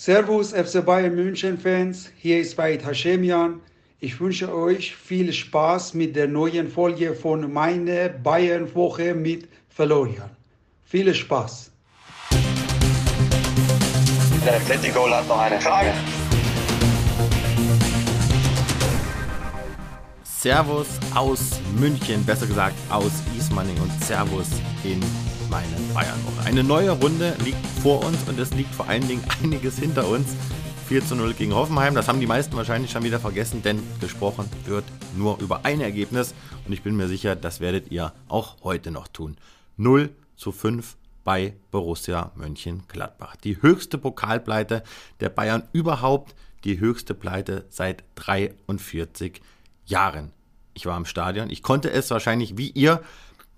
Servus FC Bayern München Fans, hier ist Veit Hashemian. Ich wünsche euch viel Spaß mit der neuen Folge von meine Bayern Woche mit Florian. Viel Spaß. Der Atletico hat noch eine Frage. Servus aus München, besser gesagt aus Ismaning und Servus in meine Bayernwoche. Eine neue Runde liegt vor uns und es liegt vor allen Dingen einiges hinter uns. 4 zu 0 gegen Hoffenheim, das haben die meisten wahrscheinlich schon wieder vergessen, denn gesprochen wird nur über ein Ergebnis und ich bin mir sicher, das werdet ihr auch heute noch tun. 0 zu 5 bei Borussia Mönchengladbach. Die höchste Pokalpleite der Bayern überhaupt, die höchste Pleite seit 43 Jahren. Ich war im Stadion, ich konnte es wahrscheinlich wie ihr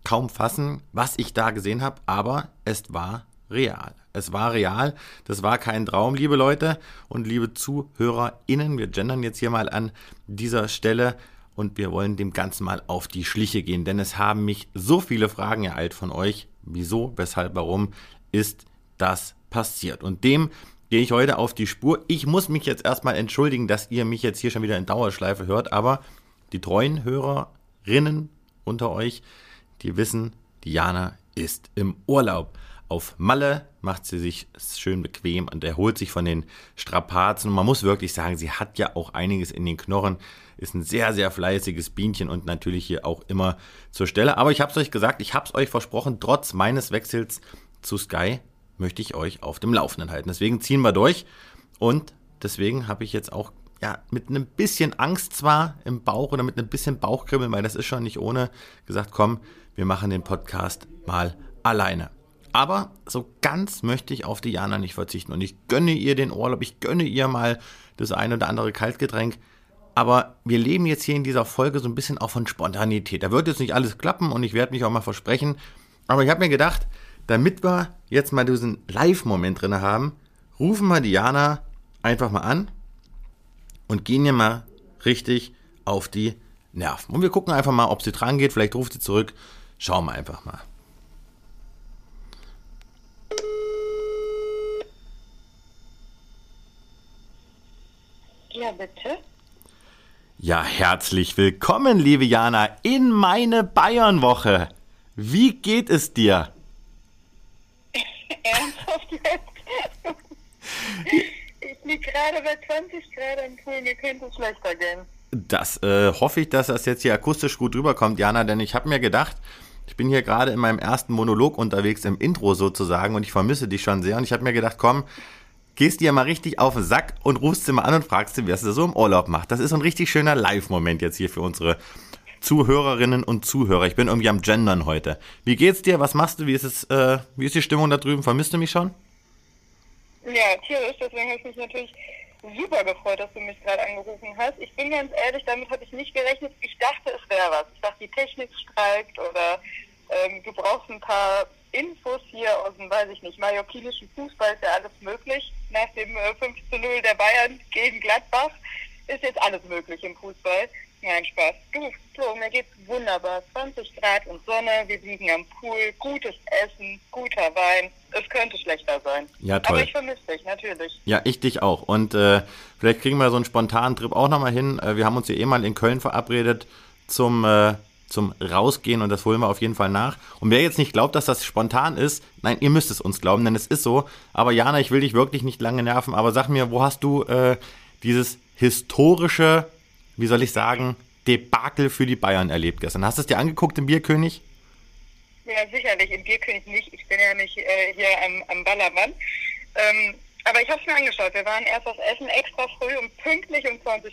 kaum fassen, was ich da gesehen habe, aber es war real. Es war real, das war kein Traum, liebe Leute und liebe ZuhörerInnen. Wir gendern jetzt hier mal an dieser Stelle und wir wollen dem Ganzen mal auf die Schliche gehen, denn es haben mich so viele Fragen ereilt von euch. Wieso, weshalb, warum ist das passiert? Und dem gehe ich heute auf die Spur. Ich muss mich jetzt erstmal entschuldigen, dass ihr mich jetzt hier schon wieder in Dauerschleife hört, aber die treuen Hörerinnen unter euch, die wissen, Diana ist im Urlaub. Auf Malle macht sie sich schön bequem und erholt sich von den Strapazen. Und man muss wirklich sagen, sie hat ja auch einiges in den Knochen, ist ein sehr, sehr fleißiges Bienchen und natürlich hier auch immer zur Stelle. Aber ich habe es euch gesagt, ich habe es euch versprochen, trotz meines Wechsels zu Sky möchte ich euch auf dem Laufenden halten. Deswegen ziehen wir durch und deswegen habe ich jetzt auch ja, mit einem bisschen Angst zwar im Bauch oder mit einem bisschen Bauchkribbeln, weil das ist schon nicht ohne, gesagt, komm, wir machen den Podcast mal alleine. Aber so ganz möchte ich auf Diana nicht verzichten und ich gönne ihr den Urlaub, ich gönne ihr mal das ein oder andere Kaltgetränk. Aber wir leben jetzt hier in dieser Folge so ein bisschen auch von Spontanität. Da wird jetzt nicht alles klappen und ich werde mich auch mal versprechen. Aber ich habe mir gedacht, damit wir jetzt mal diesen Live-Moment drin haben, rufen wir Diana einfach mal an und gehen ihr mal richtig auf die Nerven. Und wir gucken einfach mal, ob sie dran geht. Vielleicht ruft sie zurück. Schauen wir einfach mal. Ja, bitte. Ja, herzlich willkommen, liebe Jana, in meine Bayernwoche. Wie geht es dir? Ernsthaft jetzt? ich liege gerade bei 20 Grad am Pool, mir könnte es schlechter gehen. Das äh, hoffe ich, dass das jetzt hier akustisch gut rüberkommt, Jana, denn ich habe mir gedacht, ich bin hier gerade in meinem ersten Monolog unterwegs, im Intro sozusagen, und ich vermisse dich schon sehr. Und ich habe mir gedacht, komm, gehst dir mal richtig auf den Sack und rufst sie mal an und fragst sie, was sie so im Urlaub macht. Das ist ein richtig schöner Live-Moment jetzt hier für unsere Zuhörerinnen und Zuhörer. Ich bin irgendwie am Gendern heute. Wie geht's dir? Was machst du? Wie ist es, äh, wie ist die Stimmung da drüben? Vermisst du mich schon? Ja, tierisch, deswegen habe ich mich natürlich super gefreut, dass du mich gerade angerufen hast. Ich bin ganz ehrlich, damit habe ich nicht gerechnet. Ich dachte, es wäre was. Ich dachte, die Technik streikt oder ähm, du brauchst ein paar Infos hier aus dem, weiß ich nicht, mallorquinischen Fußball ist ja alles möglich. Nach dem äh, 5 zu 0 der Bayern gegen Gladbach ist jetzt alles möglich im Fußball. Nein, Spaß. Du, so, mir geht's wunderbar. 20 Grad und Sonne, wir liegen am Pool, gutes Essen, guter Wein. Es könnte schlechter sein. Ja, toll. Dich. Ja, ich dich auch. Und äh, vielleicht kriegen wir so einen spontanen Trip auch nochmal hin. Äh, wir haben uns ja eh mal in Köln verabredet zum, äh, zum Rausgehen und das holen wir auf jeden Fall nach. Und wer jetzt nicht glaubt, dass das spontan ist, nein, ihr müsst es uns glauben, denn es ist so. Aber Jana, ich will dich wirklich nicht lange nerven, aber sag mir, wo hast du äh, dieses historische wie soll ich sagen, Debakel für die Bayern erlebt gestern. Hast du es dir angeguckt im Bierkönig? Ja, sicherlich, im Bierkönig nicht. Ich bin ja nicht äh, hier am, am Ballermann. Ähm, aber ich habe es mir angeschaut. Wir waren erst auf Essen extra früh und pünktlich um 20.45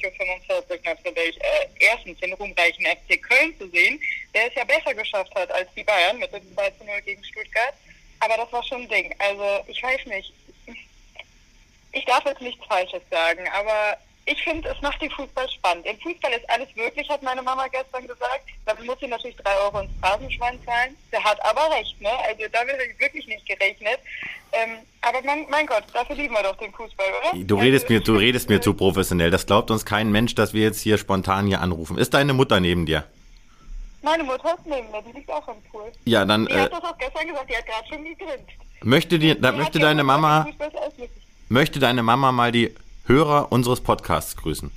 Uhr natürlich äh, erstens den ruhmreichen FC Köln zu sehen, der es ja besser geschafft hat als die Bayern mit dem 2 0 gegen Stuttgart. Aber das war schon ein Ding. Also ich weiß nicht. Ich darf jetzt nichts Falsches sagen, aber ich finde, es macht den Fußball spannend. Im Fußball ist alles möglich, hat meine Mama gestern gesagt. Dafür muss sie natürlich drei Euro ins Phrasenschwein zahlen. Der hat aber recht, ne? Also damit habe ich wirklich nicht gerechnet. Ähm, aber mein, mein, Gott, dafür lieben wir doch den Fußball, oder? Du redest also, mir, du redest mir zu professionell. Das glaubt uns kein Mensch, dass wir jetzt hier spontan hier anrufen. Ist deine Mutter neben dir? Meine Mutter ist neben mir, die liegt auch im Pool. Ja, dann. Die äh, hat das auch gestern gesagt, die hat gerade schon gegrinst. Möchte, die, da, möchte deine Mama. möchte deine Mama mal die Hörer unseres Podcasts grüßen.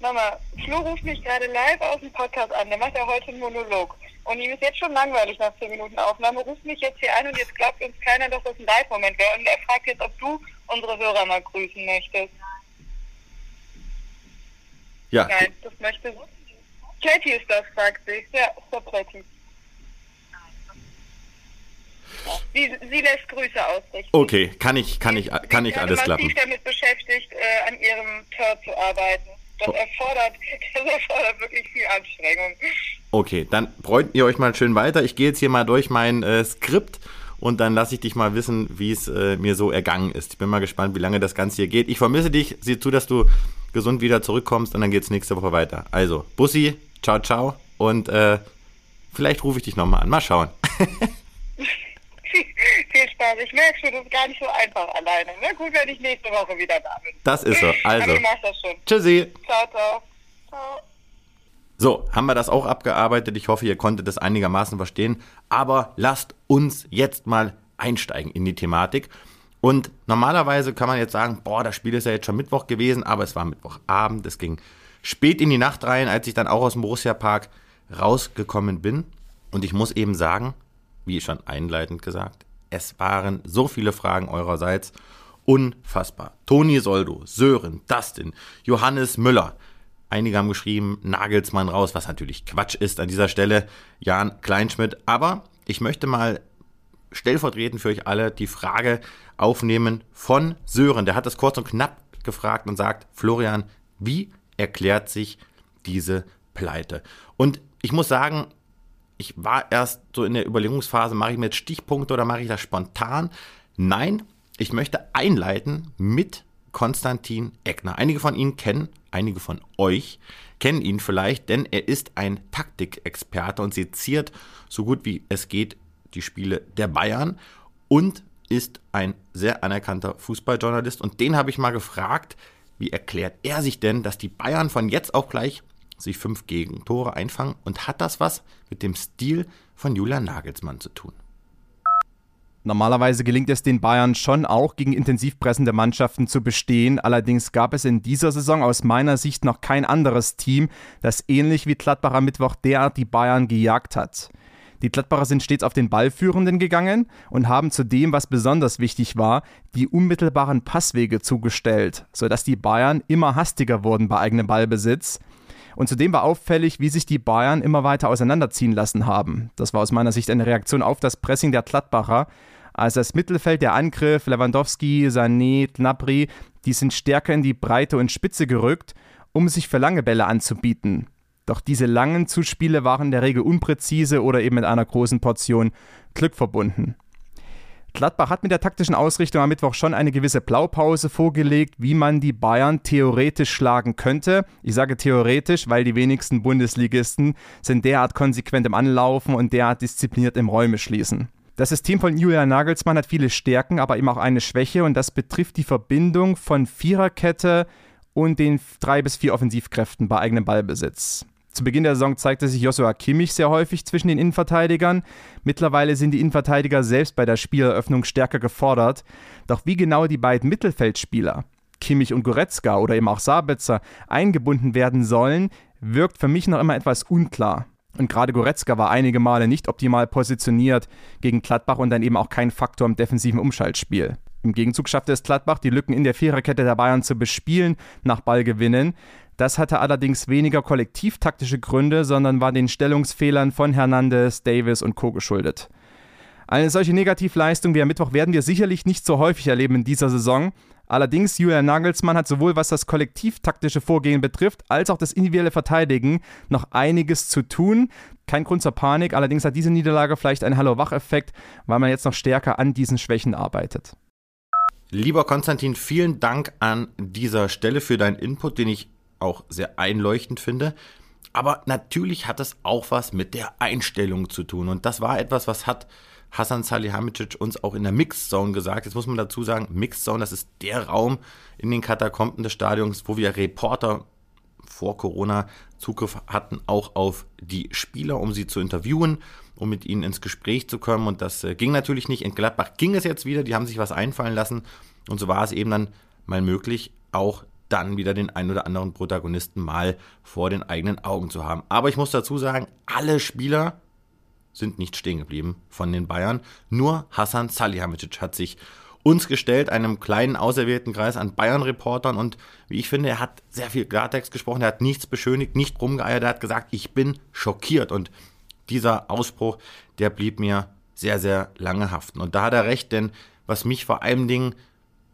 Mama, Flo ruft mich gerade live aus dem Podcast an. Der macht ja heute einen Monolog. Und ihm ist jetzt schon langweilig nach 10 Minuten Aufnahme. Ruft mich jetzt hier ein und jetzt glaubt uns keiner, dass das ein Live-Moment wäre. Und er fragt jetzt, ob du unsere Hörer mal grüßen möchtest. Ja, Nein, das möchte sie. Katie ist das, fragt sie. Ja, ist der Katie. Sie, sie lässt Grüße ausrichten. okay, kann ich, kann ich, kann ich alles klappen. massiv damit beschäftigt, äh, an ihrem Tor zu arbeiten. Das Oh. erfordert, das erfordert wirklich viel Anstrengung. Okay, dann freut ihr euch mal schön weiter. Ich gehe jetzt hier mal durch mein äh, Skript und dann lasse ich dich mal wissen, wie es äh, mir so ergangen ist. Ich bin mal gespannt, wie lange das Ganze hier geht. Ich vermisse dich. Sieh zu, dass du gesund wieder zurückkommst und dann geht's nächste Woche weiter. Also, Bussi, ciao, ciao und äh, vielleicht rufe ich dich nochmal an. Mal schauen. viel, Spaß. Ich merke schon, das ist gar nicht so einfach alleine. Ne? Gut, wenn ich nächste Woche wieder da bin. Das ist so. Also, Aber das schon. tschüssi. Ciao, ciao. Ciao. So, haben wir das auch abgearbeitet. Ich hoffe, ihr konntet das einigermaßen verstehen. Aber lasst uns jetzt mal einsteigen in die Thematik. Und normalerweise kann man jetzt sagen, boah, das Spiel ist ja jetzt schon Mittwoch gewesen, aber es war Mittwochabend. Es ging spät in die Nacht rein, als ich dann auch aus dem Borussia Park rausgekommen bin. Und ich muss eben sagen, wie schon einleitend gesagt, es waren so viele Fragen eurerseits. Unfassbar. Toni Soldo, Sören, Dustin, Johannes Müller. Einige haben geschrieben, Nagelsmann raus, was natürlich Quatsch ist an dieser Stelle. Jan Kleinschmidt. Aber ich möchte mal stellvertretend für euch alle die Frage aufnehmen von Sören. Der hat es kurz und knapp gefragt und sagt, Florian, wie erklärt sich diese Pleite? Und ich muss sagen, ich war erst so in der Überlegungsphase, mache ich mir jetzt Stichpunkte oder mache ich das spontan? Nein, ich möchte einleiten mit Konstantin Eckner. Einige von Ihnen kennen, einige von euch kennen ihn vielleicht, denn er ist ein Taktikexperte und seziert so gut wie es geht die Spiele der Bayern und ist ein sehr anerkannter Fußballjournalist. Und den habe ich mal gefragt, wie erklärt er sich denn, dass die Bayern von jetzt auf gleich sich fünf Gegentore einfangen und hat das was mit dem Stil von Julian Nagelsmann zu tun? Normalerweise gelingt es den Bayern schon auch, gegen intensiv pressende Mannschaften zu bestehen. Allerdings gab es in dieser Saison aus meiner Sicht noch kein anderes Team, das ähnlich wie Gladbach am Mittwoch derart die Bayern gejagt hat. Die Gladbacher sind stets auf den Ballführenden gegangen und haben zudem, was besonders wichtig war, die unmittelbaren Passwege zugestellt, sodass die Bayern immer hastiger wurden bei eigenem Ballbesitz. Und zudem war auffällig, wie sich die Bayern immer weiter auseinanderziehen lassen haben. Das war aus meiner Sicht eine Reaktion auf das Pressing der Gladbacher. Also das Mittelfeld, der Angriff, Lewandowski, Sané, Gnabry, die sind stärker in die Breite und Spitze gerückt, um sich für lange Bälle anzubieten. Doch diese langen Zuspiele waren in der Regel unpräzise oder eben mit einer großen Portion Glück verbunden. Gladbach hat mit der taktischen Ausrichtung am Mittwoch schon eine gewisse Blaupause vorgelegt, wie man die Bayern theoretisch schlagen könnte. Ich sage theoretisch, weil die wenigsten Bundesligisten sind derart konsequent im Anlaufen und derart diszipliniert im Räume schließen. Das System von Julian Nagelsmann hat viele Stärken, aber eben auch eine Schwäche und das betrifft die Verbindung von Viererkette und den drei bis vier Offensivkräften bei eigenem Ballbesitz. Zu Beginn der Saison zeigte sich Joshua Kimmich sehr häufig zwischen den Innenverteidigern. Mittlerweile sind die Innenverteidiger selbst bei der Spieleröffnung stärker gefordert. Doch wie genau die beiden Mittelfeldspieler, Kimmich und Goretzka oder eben auch Sabitzer, eingebunden werden sollen, wirkt für mich noch immer etwas unklar. Und gerade Goretzka war einige Male nicht optimal positioniert gegen Gladbach und dann eben auch kein Faktor im defensiven Umschaltspiel. Im Gegenzug schaffte es Gladbach, die Lücken in der Viererkette der Bayern zu bespielen nach Ballgewinnen. Das hatte allerdings weniger kollektivtaktische Gründe, sondern war den Stellungsfehlern von Hernandez, Davis und Co. geschuldet. Eine solche Negativleistung wie am Mittwoch werden wir sicherlich nicht so häufig erleben in dieser Saison. Allerdings, Julian Nagelsmann hat sowohl was das kollektivtaktische Vorgehen betrifft, als auch das individuelle Verteidigen noch einiges zu tun. Kein Grund zur Panik, allerdings hat diese Niederlage vielleicht einen Hallo-Wach-Effekt, weil man jetzt noch stärker an diesen Schwächen arbeitet. Lieber Konstantin, vielen Dank an dieser Stelle für deinen Input, den ich auch sehr einleuchtend finde. Aber natürlich hat es auch was mit der Einstellung zu tun. Und das war etwas, was hat Hassan Salihamidzic uns auch in der Mixed Zone gesagt. Jetzt muss man dazu sagen, Mixed Zone, das ist der Raum in den Katakomben des Stadions, wo wir Reporter vor Corona Zugriff hatten, auch auf die Spieler, um sie zu interviewen, um mit ihnen ins Gespräch zu kommen. Und das äh, ging natürlich nicht. In Gladbach ging es jetzt wieder, die haben sich was einfallen lassen. Und so war es eben dann mal möglich, auch dann wieder den ein oder anderen Protagonisten mal vor den eigenen Augen zu haben. Aber ich muss dazu sagen, alle Spieler sind nicht stehen geblieben von den Bayern. Nur Hassan Salihamidzic hat sich uns gestellt, einem kleinen auserwählten Kreis an Bayern-Reportern und wie ich finde, er hat sehr viel Klartext gesprochen, er hat nichts beschönigt, nicht rumgeeiert, er hat gesagt, ich bin schockiert und dieser Ausspruch, der blieb mir sehr, sehr lange haften. Und da hat er recht, denn was mich vor allen Dingen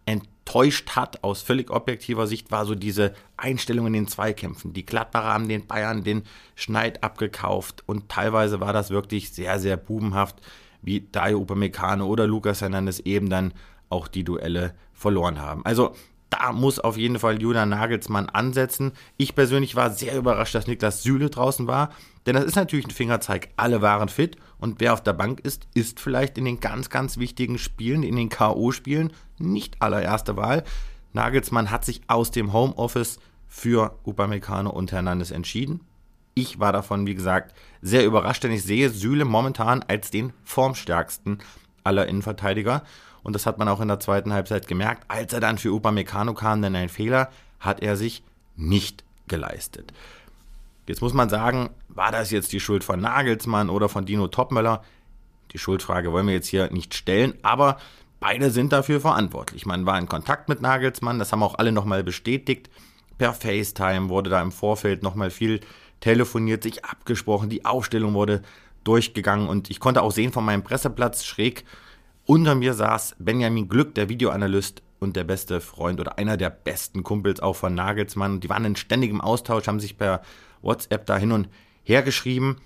enttäuscht hat aus völlig objektiver Sicht, war so diese Einstellung in den Zweikämpfen. Die Gladbacher haben den Bayern den Schneid abgekauft und teilweise war das wirklich sehr, sehr bubenhaft, wie Dayo Upamecano oder Lukas Hernandez eben dann auch die Duelle verloren haben. Also da muss auf jeden Fall Julian Nagelsmann ansetzen. Ich persönlich war sehr überrascht, dass Niklas Süle draußen war, denn das ist natürlich ein Fingerzeig. Alle waren fit und wer auf der Bank ist, ist vielleicht in den ganz, ganz wichtigen Spielen, in den K.O.-Spielen nicht allererste Wahl. Nagelsmann hat sich aus dem Homeoffice für Upamecano und Hernandez entschieden. Ich war davon, wie gesagt, sehr überrascht, denn ich sehe Süle momentan als den formstärksten aller Innenverteidiger. Und das hat man auch in der zweiten Halbzeit gemerkt. Als er dann für Upamecano kam, denn ein Fehler hat er sich nicht geleistet. Jetzt muss man sagen, war das jetzt die Schuld von Nagelsmann oder von Dino Topmöller? Die Schuldfrage wollen wir jetzt hier nicht stellen, aber beide sind dafür verantwortlich. Man war in Kontakt mit Nagelsmann, das haben auch alle nochmal bestätigt. Per FaceTime wurde da im Vorfeld nochmal viel telefoniert, sich abgesprochen, die Aufstellung wurde durchgegangen und ich konnte auch sehen von meinem Presseplatz schräg unter mir saß Benjamin Glück, der Videoanalyst und der beste Freund oder einer der besten Kumpels auch von Nagelsmann. Die waren in ständigem Austausch, haben sich per WhatsApp da hin und her geschrieben.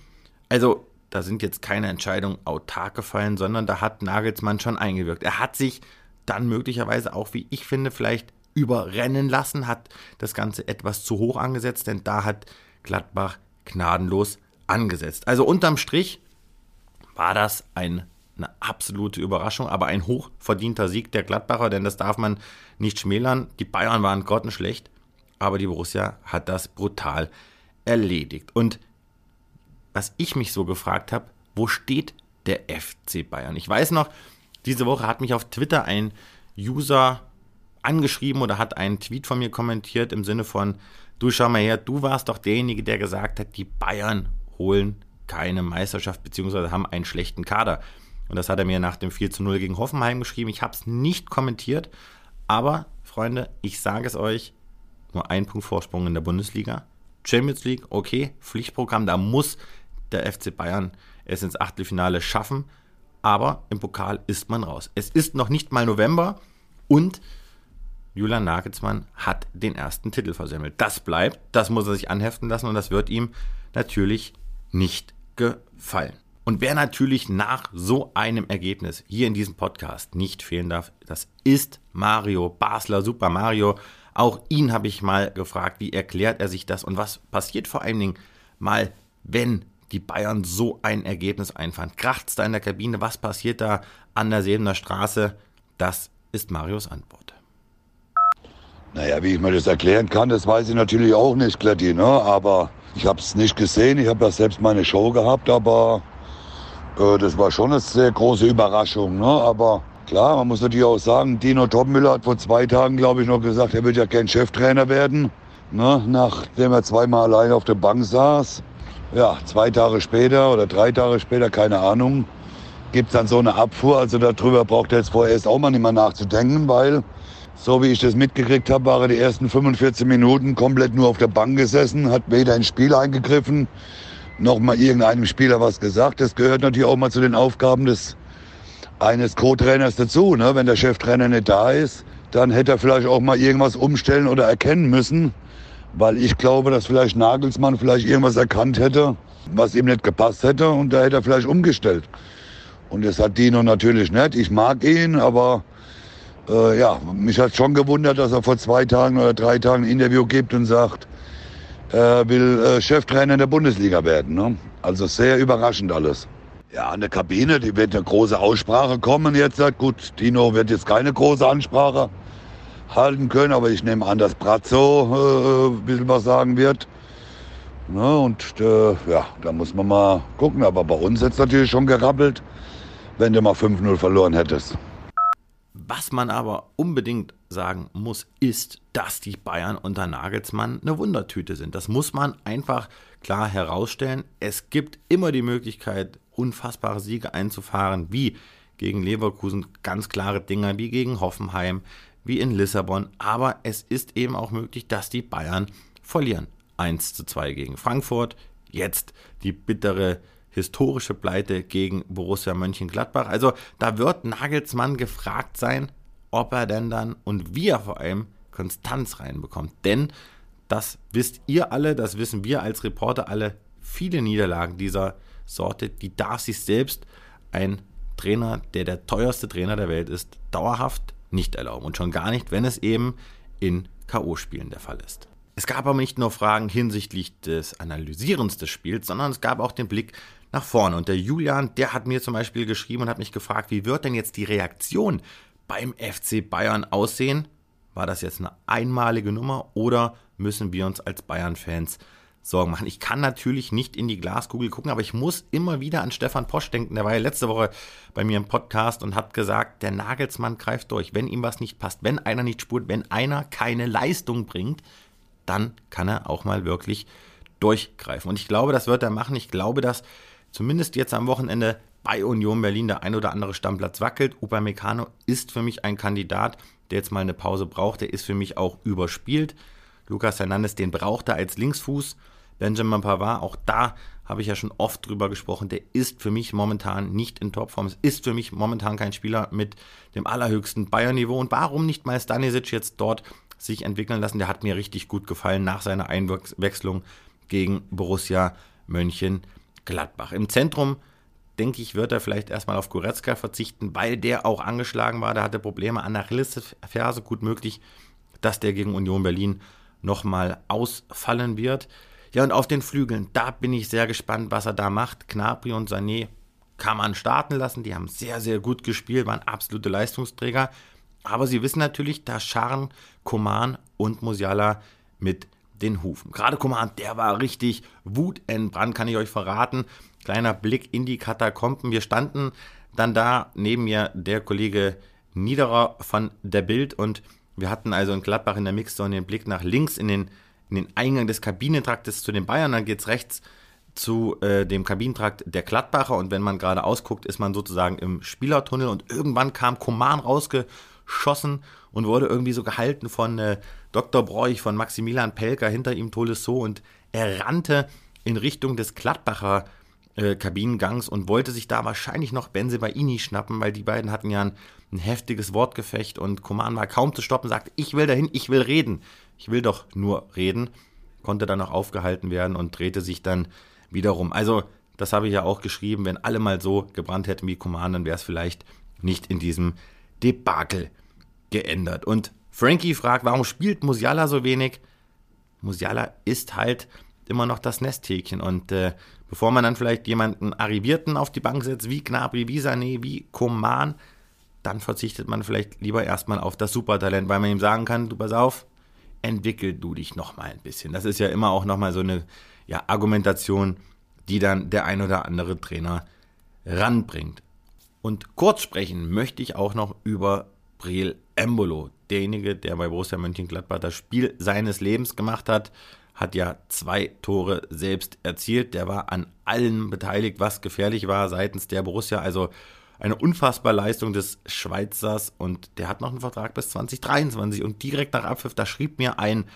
Also, da sind jetzt keine Entscheidungen autark gefallen, sondern da hat Nagelsmann schon eingewirkt. Er hat sich dann möglicherweise auch, wie ich finde, vielleicht überrennen lassen, hat das Ganze etwas zu hoch angesetzt, denn da hat Gladbach gnadenlos angesetzt. Also unterm Strich war das ein eine absolute Überraschung, aber ein hochverdienter Sieg der Gladbacher, denn das darf man nicht schmälern. Die Bayern waren grottenschlecht, aber die Borussia hat das brutal erledigt. Und was ich mich so gefragt habe, wo steht der FC Bayern? Ich weiß noch, diese Woche hat mich auf Twitter ein User angeschrieben oder hat einen Tweet von mir kommentiert im Sinne von, du schau mal her, du warst doch derjenige, der gesagt hat, die Bayern holen keine Meisterschaft bzw. haben einen schlechten Kader. Und das hat er mir nach dem 4 zu 0 gegen Hoffenheim geschrieben. Ich habe es nicht kommentiert, aber Freunde, ich sage es euch, nur ein Punkt Vorsprung in der Bundesliga. Champions League, okay, Pflichtprogramm, da muss der FC Bayern es ins Achtelfinale schaffen, aber im Pokal ist man raus. Es ist noch nicht mal November und Julian Nagelsmann hat den ersten Titel versemmelt. Das bleibt, das muss er sich anheften lassen und das wird ihm natürlich nicht gefallen. Und wer natürlich nach so einem Ergebnis hier in diesem Podcast nicht fehlen darf, das ist Mario Basler, Super Mario. Auch ihn habe ich mal gefragt, wie erklärt er sich das und was passiert vor allen Dingen mal, wenn die Bayern so ein Ergebnis einfahren. Kracht's da in der Kabine? Was passiert da an der Sebener Straße? Das ist Marios Antwort. Naja, wie ich mir das erklären kann, das weiß ich natürlich auch nicht, Kletti, ne? aber ich habe es nicht gesehen. Ich habe ja selbst meine Show gehabt, aber äh, das war schon eine sehr große Überraschung. Ne? Aber klar, man muss natürlich auch sagen, Dino Topmüller hat vor zwei Tagen, glaube ich, noch gesagt, er wird ja kein Cheftrainer werden. Ne? Nachdem er zweimal allein auf der Bank saß. Ja, zwei Tage später oder drei Tage später, keine Ahnung, gibt es dann so eine Abfuhr. Also darüber braucht er jetzt vorerst auch mal nicht mehr nachzudenken, weil so wie ich das mitgekriegt habe, war er die ersten 45 Minuten komplett nur auf der Bank gesessen, hat weder ins Spiel eingegriffen, noch mal irgendeinem Spieler was gesagt. Das gehört natürlich auch mal zu den Aufgaben des eines Co-Trainers dazu. Ne? Wenn der Cheftrainer nicht da ist, dann hätte er vielleicht auch mal irgendwas umstellen oder erkennen müssen, weil ich glaube, dass vielleicht Nagelsmann vielleicht irgendwas erkannt hätte, was ihm nicht gepasst hätte und da hätte er vielleicht umgestellt. Und das hat Dino natürlich nicht. Ich mag ihn, aber äh, ja, mich hat schon gewundert, dass er vor zwei Tagen oder drei Tagen ein Interview gibt und sagt, äh, will äh, Cheftrainer in der Bundesliga werden. Ne? Also sehr überraschend alles. Ja, der Kabine, die wird eine große Aussprache kommen jetzt. Gut, Dino wird jetzt keine große Ansprache halten können, aber ich nehme an, dass Brazzo äh, ein bisschen was sagen wird. Ne? Und äh, ja, da muss man mal gucken. Aber bei uns es natürlich schon gerappelt, wenn du mal 5-0 verloren hättest. Was man aber unbedingt sagen muss, ist, dass die Bayern unter Nagelsmann eine Wundertüte sind. Das muss man einfach klar herausstellen. Es gibt immer die Möglichkeit, unfassbare Siege einzufahren, wie gegen Leverkusen, ganz klare Dinger, wie gegen Hoffenheim, wie in Lissabon. Aber es ist eben auch möglich, dass die Bayern verlieren. 1 zu 2 gegen Frankfurt, jetzt die bittere historische Pleite gegen Borussia Mönchengladbach. Also da wird Nagelsmann gefragt sein, ob er denn dann und wie er vor allem Konstanz reinbekommt. Denn das wisst ihr alle, das wissen wir als Reporter alle, viele Niederlagen dieser Sorte, die darf sich selbst ein Trainer, der der teuerste Trainer der Welt ist, dauerhaft nicht erlauben. Und schon gar nicht, wenn es eben in K.O.-Spielen der Fall ist. Es gab aber nicht nur Fragen hinsichtlich des Analysierens des Spiels, sondern es gab auch den Blick nach vorne. Und der Julian, der hat mir zum Beispiel geschrieben und hat mich gefragt, wie wird denn jetzt die Reaktion beim FC Bayern aussehen? War das jetzt eine einmalige Nummer oder müssen wir uns als Bayern-Fans Sorgen machen? Ich kann natürlich nicht in die Glaskugel gucken, aber ich muss immer wieder an Stefan Posch denken. Der war ja letzte Woche bei mir im Podcast und hat gesagt, der Nagelsmann greift durch. Wenn ihm was nicht passt, wenn einer nicht spurt, wenn einer keine Leistung bringt, dann kann er auch mal wirklich durchgreifen. Und ich glaube, das wird er machen. Ich glaube, dass zumindest jetzt am Wochenende bei Union Berlin der ein oder andere Stammplatz wackelt. Upamecano ist für mich ein Kandidat, der jetzt mal eine Pause braucht. Der ist für mich auch überspielt. Lukas Hernandez, den braucht er als Linksfuß. Benjamin Pavard, auch da habe ich ja schon oft drüber gesprochen, der ist für mich momentan nicht in Topform. Es ist für mich momentan kein Spieler mit dem allerhöchsten Bayern-Niveau. Und warum nicht mal Stanisic jetzt dort sich entwickeln lassen? Der hat mir richtig gut gefallen nach seiner Einwechslung gegen Borussia Mönchengladbach. Im Zentrum denke ich, wird er vielleicht erstmal auf Goretzka verzichten, weil der auch angeschlagen war. Der hatte Probleme an der Achillesferse. Gut möglich, dass der gegen Union Berlin nochmal ausfallen wird. Ja, und auf den Flügeln, da bin ich sehr gespannt, was er da macht. Knapri und Sané kann man starten lassen. Die haben sehr, sehr gut gespielt, waren absolute Leistungsträger. Aber sie wissen natürlich, da scharren Koman und Musiala mit den Hufen. Gerade Koman, der war richtig wutentbrannt, kann ich euch verraten. Kleiner Blick in die Katakomben. Wir standen dann da neben mir der Kollege Niederer von der Bild und wir hatten also in Gladbach in der Mixzone den Blick nach links in den, in den Eingang des Kabinentraktes zu den Bayern. Dann geht es rechts zu äh, dem Kabinentrakt der Gladbacher und wenn man gerade ausguckt, ist man sozusagen im Spielertunnel und irgendwann kam Koman rausgeschossen und wurde irgendwie so gehalten von äh, Dr. Broich, von Maximilian Pelker, hinter ihm Tolisso und er rannte in Richtung des Gladbacher äh, Kabinengangs und wollte sich da wahrscheinlich noch Benzebaini schnappen, weil die beiden hatten ja ein, ein heftiges Wortgefecht und Koman war kaum zu stoppen, sagte, ich will dahin, ich will reden. Ich will doch nur reden. Konnte dann noch aufgehalten werden und drehte sich dann wiederum. Also, das habe ich ja auch geschrieben, wenn alle mal so gebrannt hätten wie Koman, dann wäre es vielleicht nicht in diesem Debakel geändert. Und Frankie fragt, warum spielt Musiala so wenig? Musiala ist halt immer noch das Nesthäkchen und äh, bevor man dann vielleicht jemanden Arrivierten auf die Bank setzt, wie Gnabry, wie Sané, wie Koman, dann verzichtet man vielleicht lieber erstmal auf das Supertalent, weil man ihm sagen kann, du pass auf, entwickel du dich nochmal ein bisschen. Das ist ja immer auch nochmal so eine ja, Argumentation, die dann der ein oder andere Trainer ranbringt. Und kurz sprechen möchte ich auch noch über Breel Embolo, derjenige, der bei Borussia Mönchengladbach das Spiel seines Lebens gemacht hat hat ja zwei Tore selbst erzielt. Der war an allen beteiligt, was gefährlich war seitens der Borussia. Also eine unfassbare Leistung des Schweizers und der hat noch einen Vertrag bis 2023 und direkt nach Abpfiff, da schrieb mir ein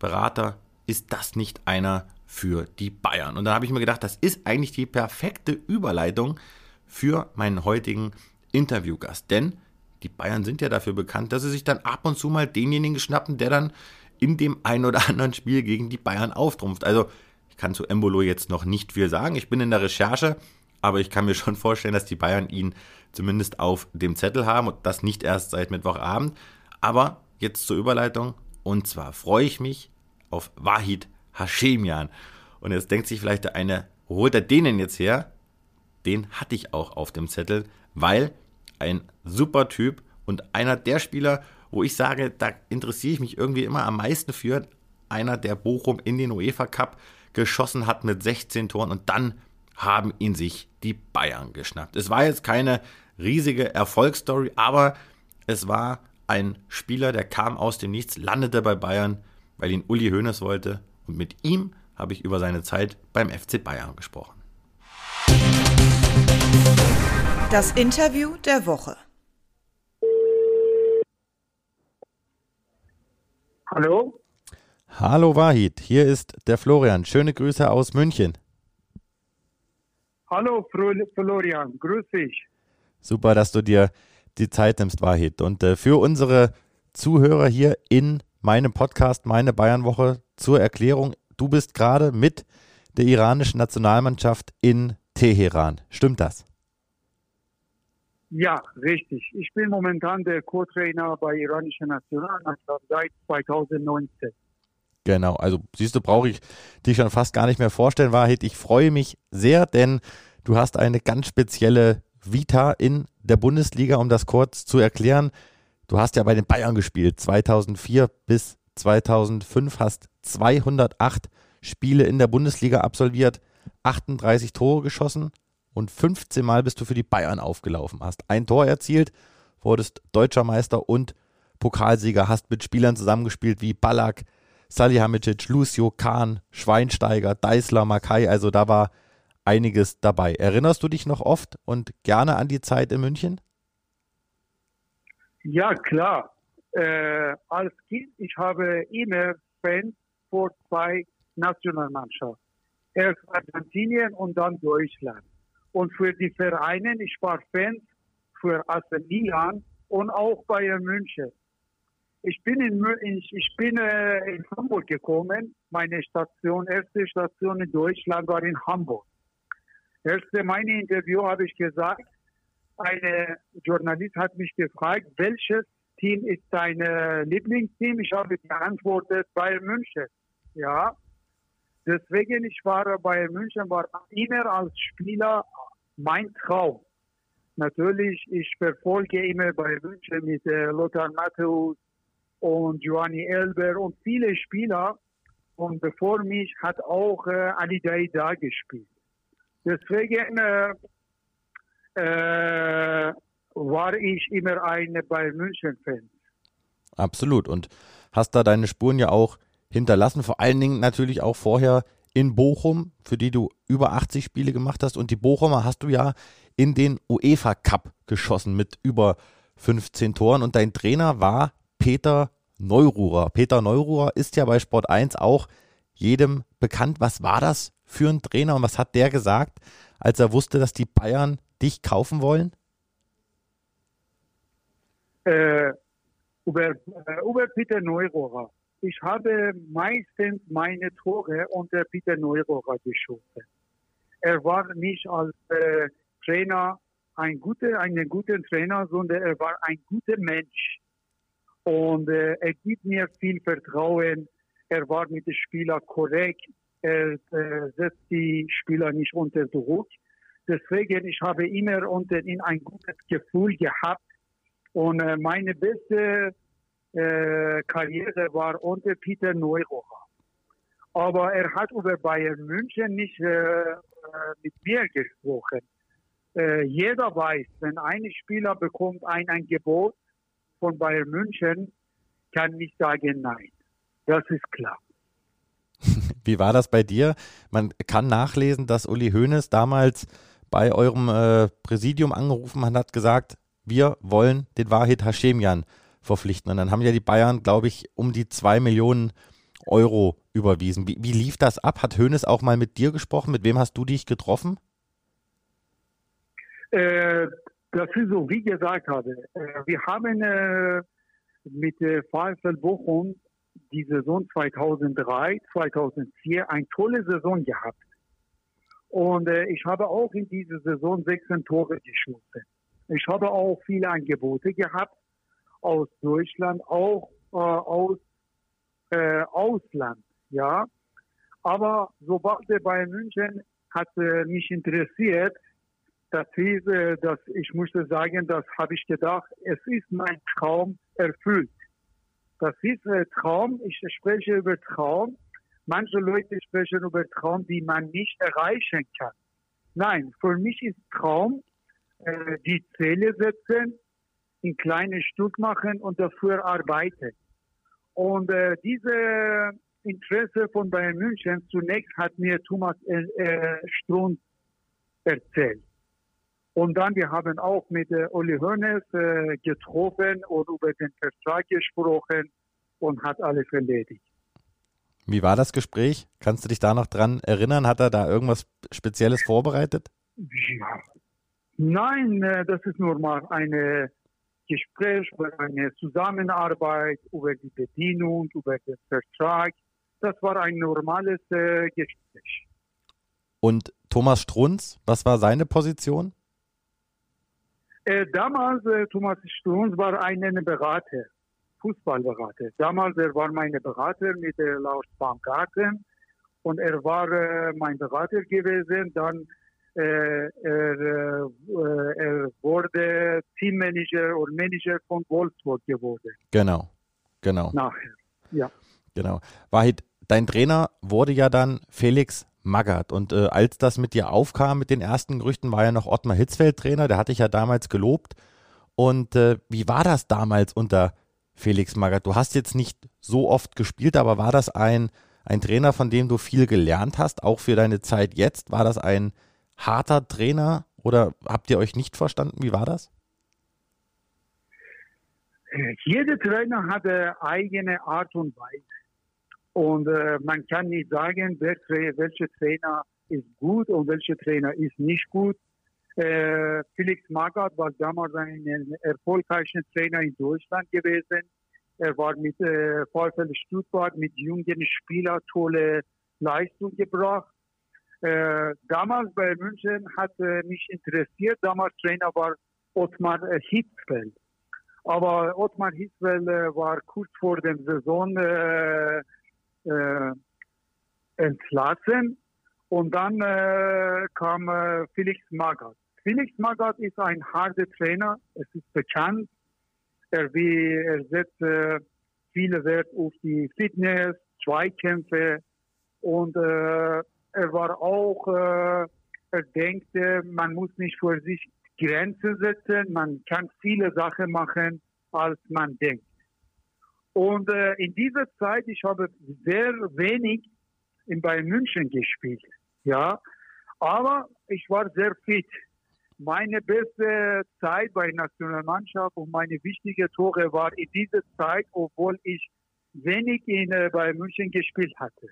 Berater, ist das nicht einer für die Bayern? Und da habe ich mir gedacht, das ist eigentlich die perfekte Überleitung für meinen heutigen Interviewgast, denn die Bayern sind ja dafür bekannt, dass sie sich dann ab und zu mal denjenigen schnappen, der dann in dem ein oder anderen Spiel gegen die Bayern auftrumpft. Also ich kann zu Embolo jetzt noch nicht viel sagen. Ich bin in der Recherche, aber ich kann mir schon vorstellen, dass die Bayern ihn zumindest auf dem Zettel haben und das nicht erst seit Mittwochabend. Aber jetzt zur Überleitung. Und zwar freue ich mich auf Wahid Hashemian. Und jetzt denkt sich vielleicht der eine, holt er den denn jetzt her? Den hatte ich auch auf dem Zettel, weil ein super Typ und einer der Spieler, wo ich sage, da interessiere ich mich irgendwie immer am meisten für. Einer, der Bochum in den UEFA Cup geschossen hat mit 16 Toren und dann haben ihn sich die Bayern geschnappt. Es war jetzt keine riesige Erfolgsstory, aber Es war ein Spieler, der kam aus dem Nichts, landete bei Bayern, weil ihn Uli Hoeneß wollte. Und mit ihm habe ich über seine Zeit beim FC Bayern gesprochen. Das Interview der Woche. Hallo? Hallo Wahid, hier ist der Florian. Schöne Grüße aus München. Hallo Florian, grüß dich. Super, dass du dir die Zeit nimmst, Wahid. Und äh, für unsere Zuhörer hier in meinem Podcast Meine Bayernwoche zur Erklärung, du bist gerade mit der iranischen Nationalmannschaft in Teheran. Stimmt das? Ja, richtig. Ich bin momentan der Co-Trainer bei iranischer Nationalmannschaft seit 2019. Genau, also siehst du, brauche ich dich schon fast gar nicht mehr vorstellen, Wahrheit. Ich freue mich sehr, denn du hast eine ganz spezielle Vita in der Bundesliga, um das kurz zu erklären. Du hast ja bei den Bayern gespielt, 2004 bis 2005, hast 208 Spiele in der Bundesliga absolviert, 38 Tore geschossen, und 15 Mal bist du für die Bayern aufgelaufen. Hast ein Tor erzielt, wurdest deutscher Meister und Pokalsieger, hast mit Spielern zusammengespielt wie Ballack, Salihamidzic, Lucio, Kahn, Schweinsteiger, Deißler, Makai, also da war einiges dabei. Erinnerst du dich noch oft und gerne an die Zeit in München? Ja, klar. Äh, als Kind, ich habe immer Fans vor zwei Nationalmannschaften. Erst Argentinien und dann Deutschland. Und für die Vereine, ich war Fan für AC Milan und auch Bayern München. Ich bin in, ich, bin äh, in Hamburg gekommen. Meine Station, erste Station in Deutschland war in Hamburg. Erste meine Interview habe ich gesagt, eine Journalist hat mich gefragt, welches Team ist dein Lieblingsteam? Ich habe geantwortet, Bayern München. Ja, Deswegen, ich war bei München, war immer als Spieler mein Traum. Natürlich, ich verfolge immer bei München mit äh, Lothar Matthäus und Giovanni Elber und viele Spieler. Und bevor mich hat auch äh, Ali Daida gespielt. Deswegen äh, äh, war ich immer ein Bayern München-Fan. Absolut. Und hast da deine Spuren ja auch hinterlassen. Vor allen Dingen natürlich auch vorher in Bochum, für die du über 80 Spiele gemacht hast. Und die Bochumer hast du ja in den UEFA Cup geschossen mit über 15 Toren. Und dein Trainer war Peter Neururer. Peter Neururer ist ja bei Sport 1 auch jedem bekannt. Was war das für ein Trainer und was hat der gesagt, als er wusste, dass die Bayern dich kaufen wollen? Äh, über, äh, über Peter Neururer ich habe meistens meine Tore unter Peter Neurohrer geschossen. Er war nicht als äh, Trainer ein guter, einen guten Trainer, sondern er war ein guter Mensch. Und äh, er gibt mir viel Vertrauen. Er war mit den Spielern korrekt. Er äh, setzt die Spieler nicht unter Druck. Deswegen, ich habe immer unter ihm ein gutes Gefühl gehabt. Und äh, meine beste äh, Karriere war unter Peter Neurocher. Aber er hat über Bayern München nicht äh, äh, mit mir gesprochen. Äh, jeder weiß, wenn ein Spieler bekommt ein Angebot von Bayern München, kann nicht sagen nein. Das ist klar. Wie war das bei dir? Man kann nachlesen, dass Uli Hoeneß damals bei eurem äh, Präsidium angerufen hat, hat gesagt, wir wollen den Wahid Hashemian verpflichten. Und dann haben ja die Bayern, glaube ich, um die zwei Millionen Euro überwiesen. Wie, wie lief das ab? Hat Hoeneß auch mal mit dir gesprochen? Mit wem hast du dich getroffen? Äh, das ist so, wie gesagt habe. Äh, wir haben äh, mit äh, VfL Bochum die Saison 2003, 2004 eine tolle Saison gehabt. Und äh, ich habe auch in dieser Saison 16 Tore geschossen. Ich habe auch viele Angebote gehabt aus Deutschland, auch äh, aus äh, Ausland, ja. Aber sobald der Bayern München hat äh, mich interessiert, das ist, äh, dass ich musste sagen, das habe ich gedacht, es ist mein Traum erfüllt. Das ist äh, Traum, ich spreche über Traum. Manche Leute sprechen über Traum, die man nicht erreichen kann. Nein, für mich ist Traum, äh, die Ziele setzen, in kleine Stück machen und dafür arbeiten. Und äh, diese Interesse von Bayern München zunächst hat mir Thomas äh, Strunz erzählt. Und dann, wir haben auch mit äh, Uli Hoeneß äh, getroffen und über den Vertrag gesprochen und hat alles erledigt. Wie war das Gespräch? Kannst du dich da noch dran erinnern? Hat er da irgendwas Spezielles vorbereitet? Ja. Nein, äh, das ist nur mal ein Gespräch über eine Zusammenarbeit, über die Bedienung, über den Vertrag. Das war ein normales äh, Gespräch. Und Thomas Strunz, was war seine Position? Äh, damals, äh, Thomas Strunz war ein Berater, Fußballberater. Damals er war mein Berater mit äh, Lars Baumgarten und er war äh, mein Berater gewesen. Dann er, er wurde Teammanager und Manager von Wolfsburg geworden. Genau, genau. Nachher, ja. Genau. Wahid, dein Trainer wurde ja dann Felix Magath. Und äh, als das mit dir aufkam, mit den ersten Gerüchten, war ja noch Ottmar Hitzfeld Trainer. Der hatte ich ja damals gelobt. Und äh, wie war das damals unter Felix Magath? Du hast jetzt nicht so oft gespielt, aber war das ein, ein Trainer, von dem du viel gelernt hast, auch für deine Zeit jetzt? War das ein harter Trainer oder habt ihr euch nicht verstanden? Wie war das? Jeder Trainer hat eine eigene Art und Weise. Und äh, man kann nicht sagen, welcher Trainer ist gut und welcher Trainer ist nicht gut. Äh, Felix Magath war damals ein erfolgreicher Trainer in Deutschland gewesen. Er war mit äh, VfL Stuttgart mit jungen Spielern tolle Leistung gebracht. Äh, damals bei München hat äh, mich interessiert. Damals Trainer war Ottmar äh, Hitzfeld. Aber Ottmar Hitzfeld äh, war kurz vor der Saison äh, entlassen und dann kam Felix Magath. Felix Magath ist ein harter Trainer, es ist bekannt. Er, er setzt viele Wert auf die Fitness, Zweikämpfe und war auch, äh, er denkt, man muss nicht für sich Grenzen setzen, man kann viele Sachen machen, als man denkt. Und äh, in dieser Zeit, ich habe sehr wenig in Bayern München gespielt, ja, aber ich war sehr fit. Meine beste Zeit bei Nationalmannschaft und meine wichtige Tore war in dieser Zeit, obwohl ich wenig in äh, Bayern München gespielt hatte.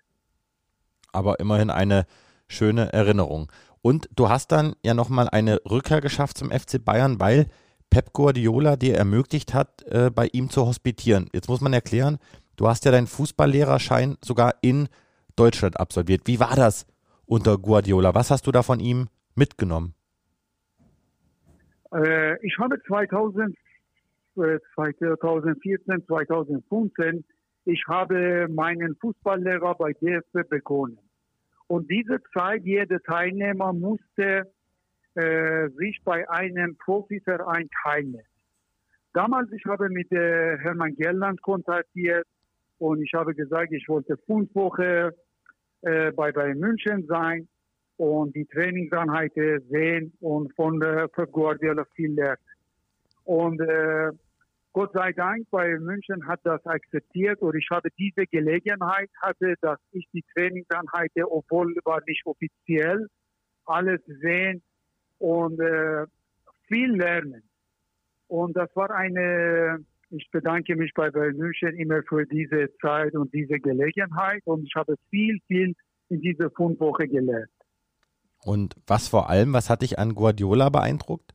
Aber immerhin eine schöne Erinnerung. Und du hast dann ja nochmal eine Rückkehr geschafft zum FC Bayern, weil Pep Guardiola dir ermöglicht hat, äh, bei ihm zu hospitieren. Jetzt muss man erklären, du hast ja deinen Fußballlehrerschein sogar in Deutschland absolviert. Wie war das unter Guardiola? Was hast du da von ihm mitgenommen? Äh, ich habe 2000, äh, 2014, 2015, ich habe meinen Fußballlehrer bei DFB begonnen. Und diese Zeit, jeder Teilnehmer musste äh, sich bei einem Profiverein teilnehmen. Damals, ich habe mit äh, Hermann Gerland kontaktiert und ich habe gesagt, ich wollte fünf Wochen äh, bei Bayern München sein und die Trainingseinheiten sehen und von äh, Pep Guardiola viel lernen. Und äh, Gott sei Dank, bei München hat das akzeptiert und ich habe diese Gelegenheit hatte, dass ich die Trainingseinheiten, obwohl war nicht offiziell, alles sehen und äh, viel lernen. Und das war eine, ich bedanke mich bei Bayern München immer für diese Zeit und diese Gelegenheit und ich habe viel, viel in dieser fünf Wochen gelernt. Und was vor allem, was hat dich an Guardiola beeindruckt?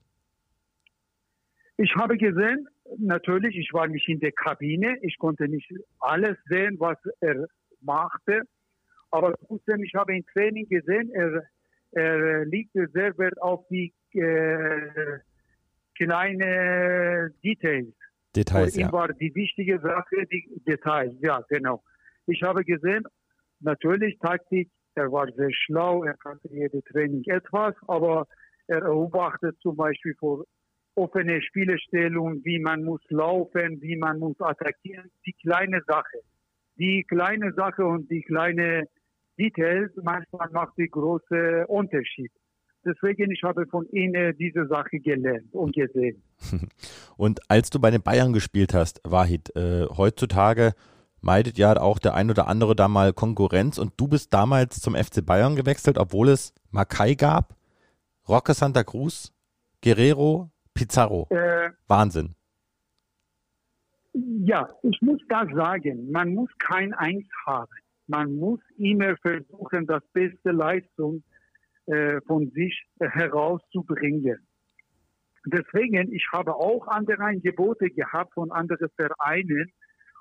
Ich habe gesehen, natürlich, ich war nicht in der Kabine, ich konnte nicht alles sehen, was er machte, aber trotzdem, ich habe im Training gesehen, er er legte sehr Wert auf die äh, kleinen Details. Details, Für ja. war die wichtige Sache die Details, ja, genau. Ich habe gesehen, natürlich Taktik, er war sehr schlau, er kannte jede Training etwas, aber er beobachtet zum Beispiel vor offene Spielestellung, wie man muss laufen, wie man muss attackieren, die kleine Sache. Die kleine Sache und die kleine Details manchmal macht die große Unterschied. Deswegen ich habe von Ihnen diese Sache gelernt und gesehen. Und als du bei den Bayern gespielt hast, Wahid, äh, heutzutage meidet ja auch der ein oder andere da mal Konkurrenz und du bist damals zum FC Bayern gewechselt, obwohl es Makai gab, Roque Santa Cruz, Guerrero, Pizarro. Äh, Wahnsinn. Ja, ich muss da sagen, man muss kein Eins haben. Man muss immer versuchen, das beste Leistung äh, von sich äh, herauszubringen. Deswegen, ich habe auch andere Angebote gehabt von anderen Vereinen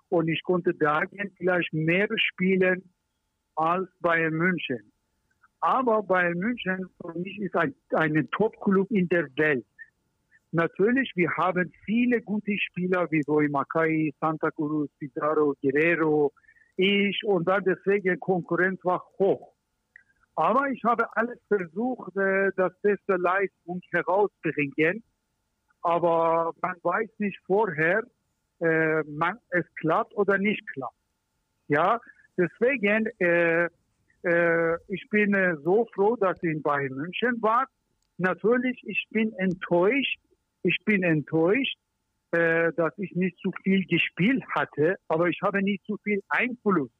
und ich konnte da vielleicht mehr spielen als Bayern München. Aber Bayern München für mich ist ein, ein Top-Club in der Welt. Natürlich, wir haben viele gute Spieler wie Roy Makai, Santa Cruz, Pizarro, Guerrero, ich und dann deswegen Konkurrenz war hoch. Aber ich habe alles versucht, äh, das beste Leistung herauszubringen. Aber man weiß nicht vorher, äh, man, es klappt oder nicht klappt. Ja, deswegen, äh, äh, ich bin äh, so froh, dass ich bei München war. Natürlich, ich bin enttäuscht. Ich bin enttäuscht, äh, dass ich nicht zu viel gespielt hatte, aber ich habe nicht zu viel Einfluss.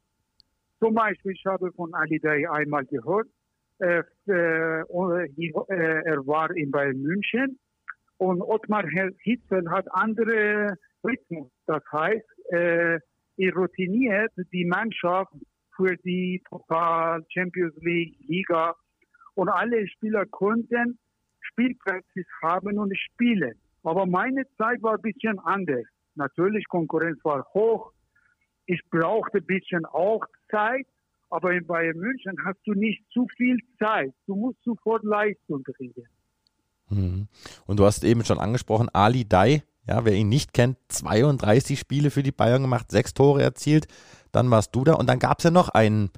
Zum Beispiel, ich habe von Ali Day einmal gehört, äh, äh, äh, er war in Bayern München und Ottmar Hitzel hat andere Rhythmus. Das heißt, äh, er routiniert die Mannschaft für die Pokal, Champions League, Liga und alle Spieler konnten Spielpraxis haben und spielen. Aber meine Zeit war ein bisschen anders. Natürlich, Konkurrenz war hoch. Ich brauchte ein bisschen auch Zeit. Aber in Bayern München hast du nicht zu viel Zeit. Du musst sofort Leistung kriegen. Mhm. Und du hast eben schon angesprochen, Ali Dai, ja, wer ihn nicht kennt, 32 Spiele für die Bayern gemacht, sechs Tore erzielt. Dann warst du da und dann gab es ja noch einen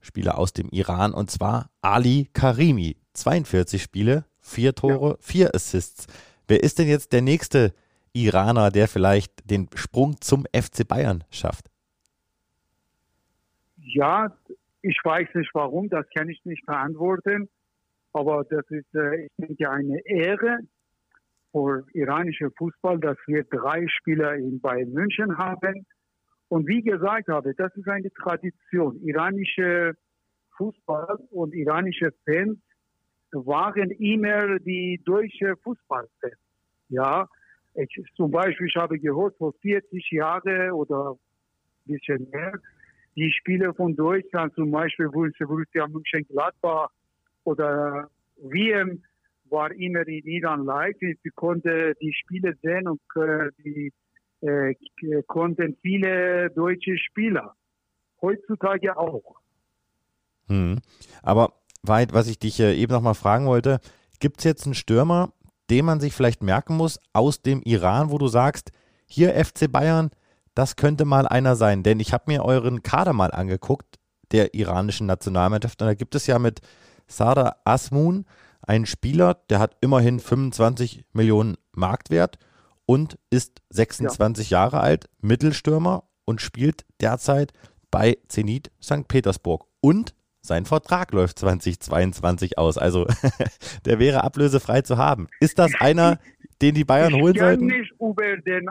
Spieler aus dem Iran und zwar Ali Karimi. 42 Spiele, vier Tore, ja. vier Assists. Wer ist denn jetzt der nächste Iraner, der vielleicht den Sprung zum FC Bayern schafft? Ja, ich weiß nicht warum, das kann ich nicht beantworten. Aber das ist, äh, ich denke, eine Ehre für iranische Fußball, dass wir drei Spieler in Bayern München haben. Und wie gesagt habe, das ist eine Tradition. Iranische Fußball und iranische Fans waren immer die deutsche Fußballfans. Ja, ich, zum Beispiel, ich habe gehört, vor 40 Jahren oder ein bisschen mehr, die Spieler von Deutschland, zum Beispiel Borussia Mönchengladbach oder WM, war immer in Iran live. Sie konnten die Spiele sehen und äh, die äh, konnten viele deutsche Spieler. Heutzutage auch. Hm. Aber weit, was ich dich äh, eben noch mal fragen wollte, gibt es jetzt einen Stürmer, den man sich vielleicht merken muss aus dem Iran, wo du sagst, hier FC Bayern, das könnte mal einer sein. Denn ich habe mir euren Kader mal angeguckt, der iranischen Nationalmannschaft. Und da gibt es ja mit Sada Asmun einen Spieler, der hat immerhin 25 Millionen Marktwert und ist 26 ja. Jahre alt, Mittelstürmer und spielt derzeit bei Zenit St. Petersburg. Und sein Vertrag läuft 2022 aus. Also der wäre ablösefrei zu haben. Ist das einer, den die Bayern ich holen sollten? Nicht über den,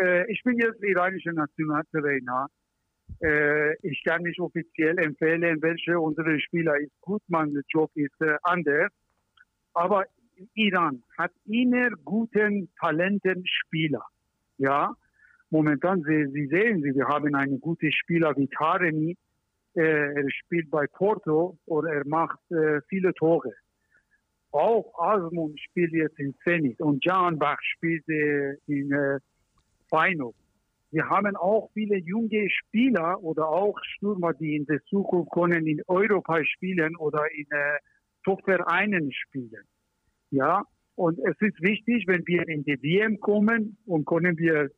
äh, ich bin jetzt iranischer Nationaltrainer. Äh, ich kann nicht offiziell empfehlen, welche unserer Spieler ist gut, mein Job ist äh, anders. Aber Iran hat immer guten, talenten Spieler. Ja, momentan, Sie, Sie sehen, Sie, wir haben einen guten Spieler wie Taremi, er spielt bei Porto und er macht äh, viele Tore. Auch Asmund spielt jetzt in Zenit und Janbach spielt äh, in äh, Feyenoord. Wir haben auch viele junge Spieler oder auch Stürmer, die in der Zukunft können in Europa spielen oder in äh, Top-Vereinen spielen. Ja, und es ist wichtig, wenn wir in die WM kommen und können wir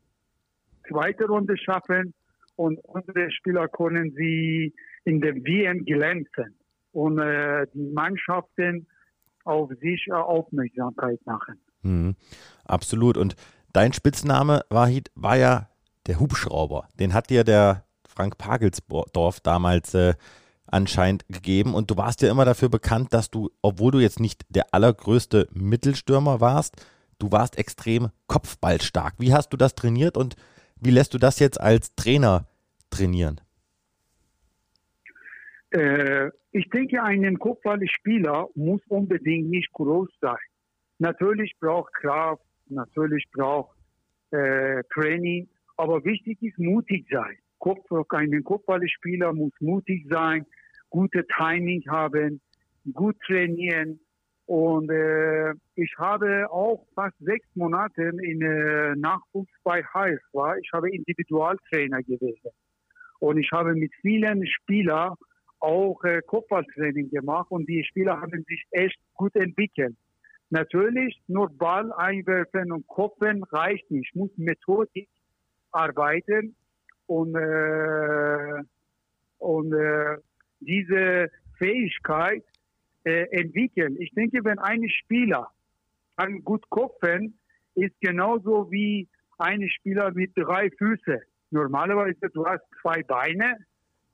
zweite Runde schaffen, und unsere Spieler können sie in der WM glänzen und äh, die Mannschaften auf sich Aufmerksamkeit machen. Mhm, absolut. Und dein Spitzname, Wahid, war ja der Hubschrauber. Den hat dir der Frank Pagelsdorf damals äh, anscheinend gegeben. Und du warst ja immer dafür bekannt, dass du, obwohl du jetzt nicht der allergrößte Mittelstürmer warst, du warst extrem kopfballstark. Wie hast du das trainiert und wie lässt du das jetzt als Trainer trainieren? Äh, ich denke, ein Kopfballspieler muss unbedingt nicht groß sein. Natürlich braucht Kraft, natürlich braucht äh, Training, aber wichtig ist mutig sein. Kopf, ein Kopfballspieler muss mutig sein, gute Timing haben, gut trainieren. Und äh, ich habe auch fast sechs Monate in äh, Nachwuchs bei HF war. Ich habe Individualtrainer gewesen. Und ich habe mit vielen Spielern auch äh, Kopfballtraining gemacht und die Spieler haben sich echt gut entwickelt. Natürlich, nur Ball einwerfen und koppen reicht nicht. Ich muss Methodik arbeiten und, äh, und äh, diese Fähigkeit äh, entwickeln. Ich denke, wenn ein Spieler kann gut koppen, ist genauso wie ein Spieler mit drei Füßen. Normalerweise du hast zwei Beine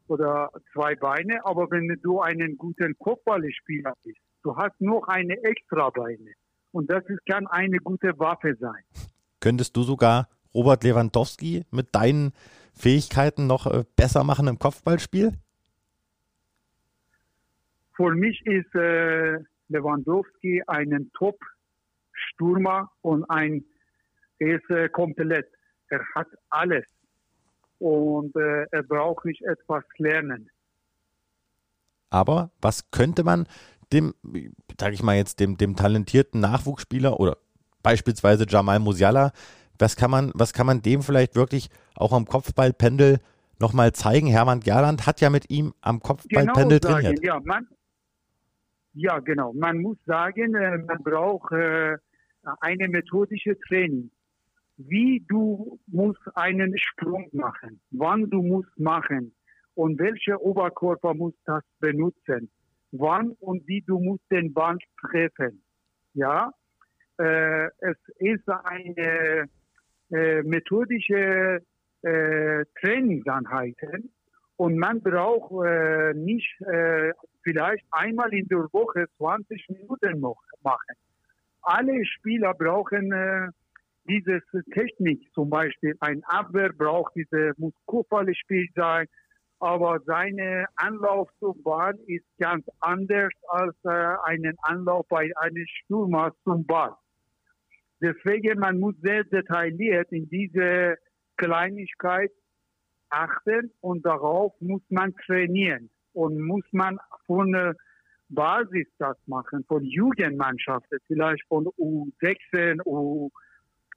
oder zwei Beine, aber wenn du einen guten Kopfballspieler bist, du hast noch eine extra Beine. Und das kann eine gute Waffe sein. Könntest du sogar Robert Lewandowski mit deinen Fähigkeiten noch äh, besser machen im Kopfballspiel? Für mich ist äh, Lewandowski ein Top-Stürmer und ein, er ist äh, komplett. Er hat alles und äh, er braucht nicht etwas lernen. Aber was könnte man dem, sage ich mal jetzt, dem, dem talentierten Nachwuchsspieler oder beispielsweise Jamal Musiala, was kann man, was kann man dem vielleicht wirklich auch am Kopfballpendel nochmal zeigen? Hermann Gerland hat ja mit ihm am Kopfballpendel genau trainiert. ja, man, ja, genau. Man muss sagen, äh, man braucht äh, eine methodische Training wie du musst einen Sprung machen, wann du musst machen und welcher Oberkörper muss das benutzen, wann und wie du musst den Ball treffen. Ja, äh, es ist eine methodische äh, Trainingseinheiten und man braucht nicht vielleicht einmal in der Woche 20 Minuten noch machen. Alle Spieler brauchen äh, diese Technik, zum Beispiel ein Abwehr braucht diese muss Kupferspiel sein, aber seine Anlauf zum Ball ist ganz anders als äh, einen Anlauf bei einem Stürmer zum Ball. Deswegen man muss sehr detailliert in diese Kleinigkeit achten und darauf muss man trainieren und muss man von der Basis das machen, von Jugendmannschaften, vielleicht von U16, U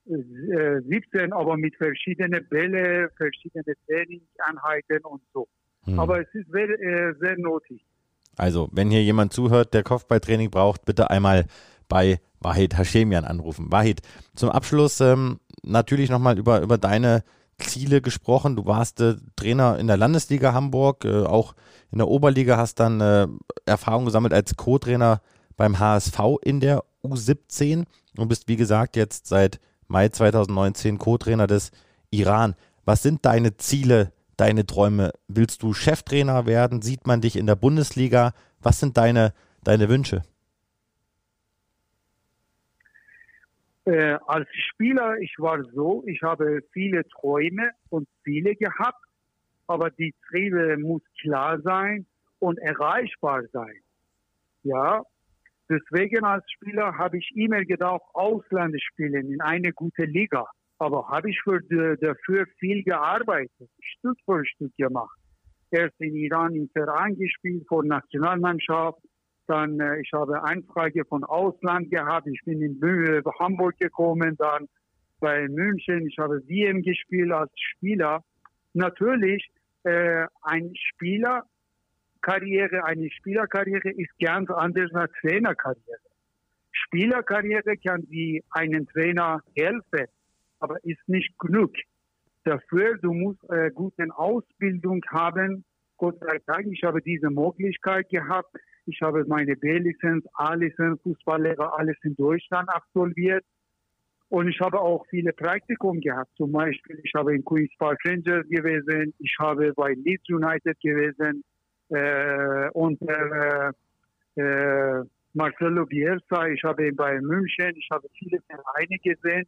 17, aber mit verschiedenen Bälle, verschiedene Trainingseinheiten und so. Hm. Aber es ist sehr, äh, sehr nötig. Also, wenn hier jemand zuhört, der Kopfballtraining braucht, bitte einmal bei Wahid Hashemian anrufen. Wahid, zum Abschluss ähm, natürlich nochmal über, über deine Ziele gesprochen. Du warst äh, Trainer in der Landesliga Hamburg, äh, auch in der Oberliga, hast dann äh, Erfahrung gesammelt als Co-Trainer beim HSV in der U17 und bist, wie gesagt, jetzt seit Mai 2019 Co-Trainer des Iran. Was sind deine Ziele, deine Träume? Willst du Cheftrainer werden? Sieht man dich in der Bundesliga? Was sind deine, deine Wünsche? Äh, als Spieler, ich war so, ich habe viele Träume und Ziele gehabt, aber die Ziele muss klar sein und erreichbar sein. Ja, Deswegen als Spieler habe ich immer gedacht, Ausland spielen in eine gute Liga. Aber habe ich für die, dafür viel gearbeitet, Stück für Stück gemacht. Erst in Iran im Verein gespielt, vor Nationalmannschaft. Dann, äh, ich habe Anfrage von Ausland gehabt. Ich bin in äh, Hamburg gekommen, dann bei München. Ich habe WM gespielt als Spieler. Natürlich, äh, ein Spieler Karriere, eine Spielerkarriere ist ganz anders als Trainerkarriere. Spielerkarriere kann wie einen Trainer helfen, aber ist nicht genug. Dafür, du musst äh, gute Ausbildung haben. Gott sei Dank, ich habe diese Möglichkeit gehabt. Ich habe meine B-Lizenz, A-Lizenz, Fußballlehrer, alles in Deutschland absolviert. Und ich habe auch viele Praktikum gehabt. Zum Beispiel, ich habe in Queen's Park Rangers gewesen, ich habe bei Leeds United gewesen, äh, und äh, äh, Marcelo Bielsa, ich habe ihn bei München, ich habe viele Vereine gesehen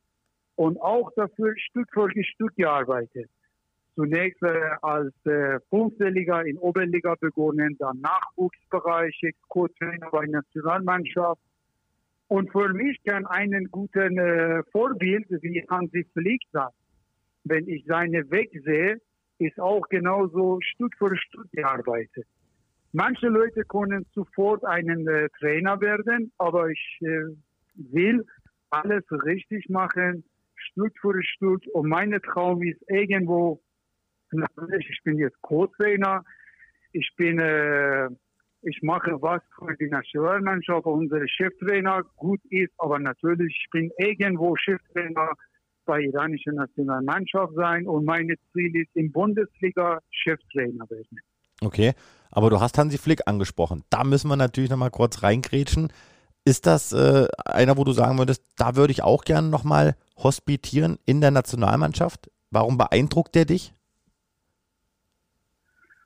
und auch dafür Stück für Stück gearbeitet. Zunächst äh, als äh, fünfte Liga in Oberliga begonnen, dann Nachwuchsbereich, Co-Trainer bei Nationalmannschaft. Und für mich kann einen guten äh, Vorbild wie Hansi Flick sein. Wenn ich seine Weg sehe, ist auch genauso Stück für Stück gearbeitet. Manche Leute können sofort einen äh, Trainer werden, aber ich äh, will alles richtig machen, Stück für Stück. Und mein Traum ist irgendwo, ich bin jetzt Co-Trainer, ich bin, äh, ich mache was für die Nationalmannschaft, unser Cheftrainer gut ist, aber natürlich, ich bin irgendwo Cheftrainer bei iranischer Nationalmannschaft sein und mein Ziel ist in Bundesliga Cheftrainer werden. Okay, aber du hast Hansi Flick angesprochen. Da müssen wir natürlich nochmal kurz reingrätschen. Ist das äh, einer, wo du sagen würdest, da würde ich auch gerne nochmal hospitieren in der Nationalmannschaft? Warum beeindruckt der dich?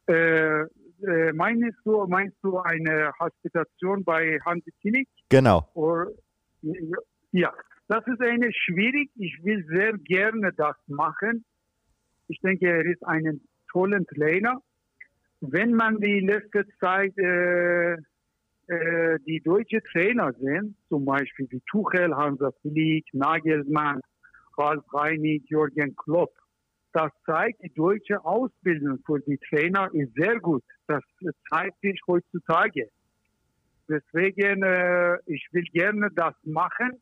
Äh, äh, meinst, du, meinst du eine Hospitation bei Hansi Flick? Genau. Or, ja, das ist eine schwierig. Ich will sehr gerne das machen. Ich denke, er ist ein toller Trainer. Wenn man die letzte Zeit äh, äh, die deutsche Trainer sehen, zum Beispiel wie Tuchel, Hansa Flick, Nagelsmann, Ralf Reinig, Jürgen Klopp, das zeigt, die deutsche Ausbildung für die Trainer ist sehr gut. Das zeigt sich heutzutage. Deswegen, äh, ich will gerne das machen,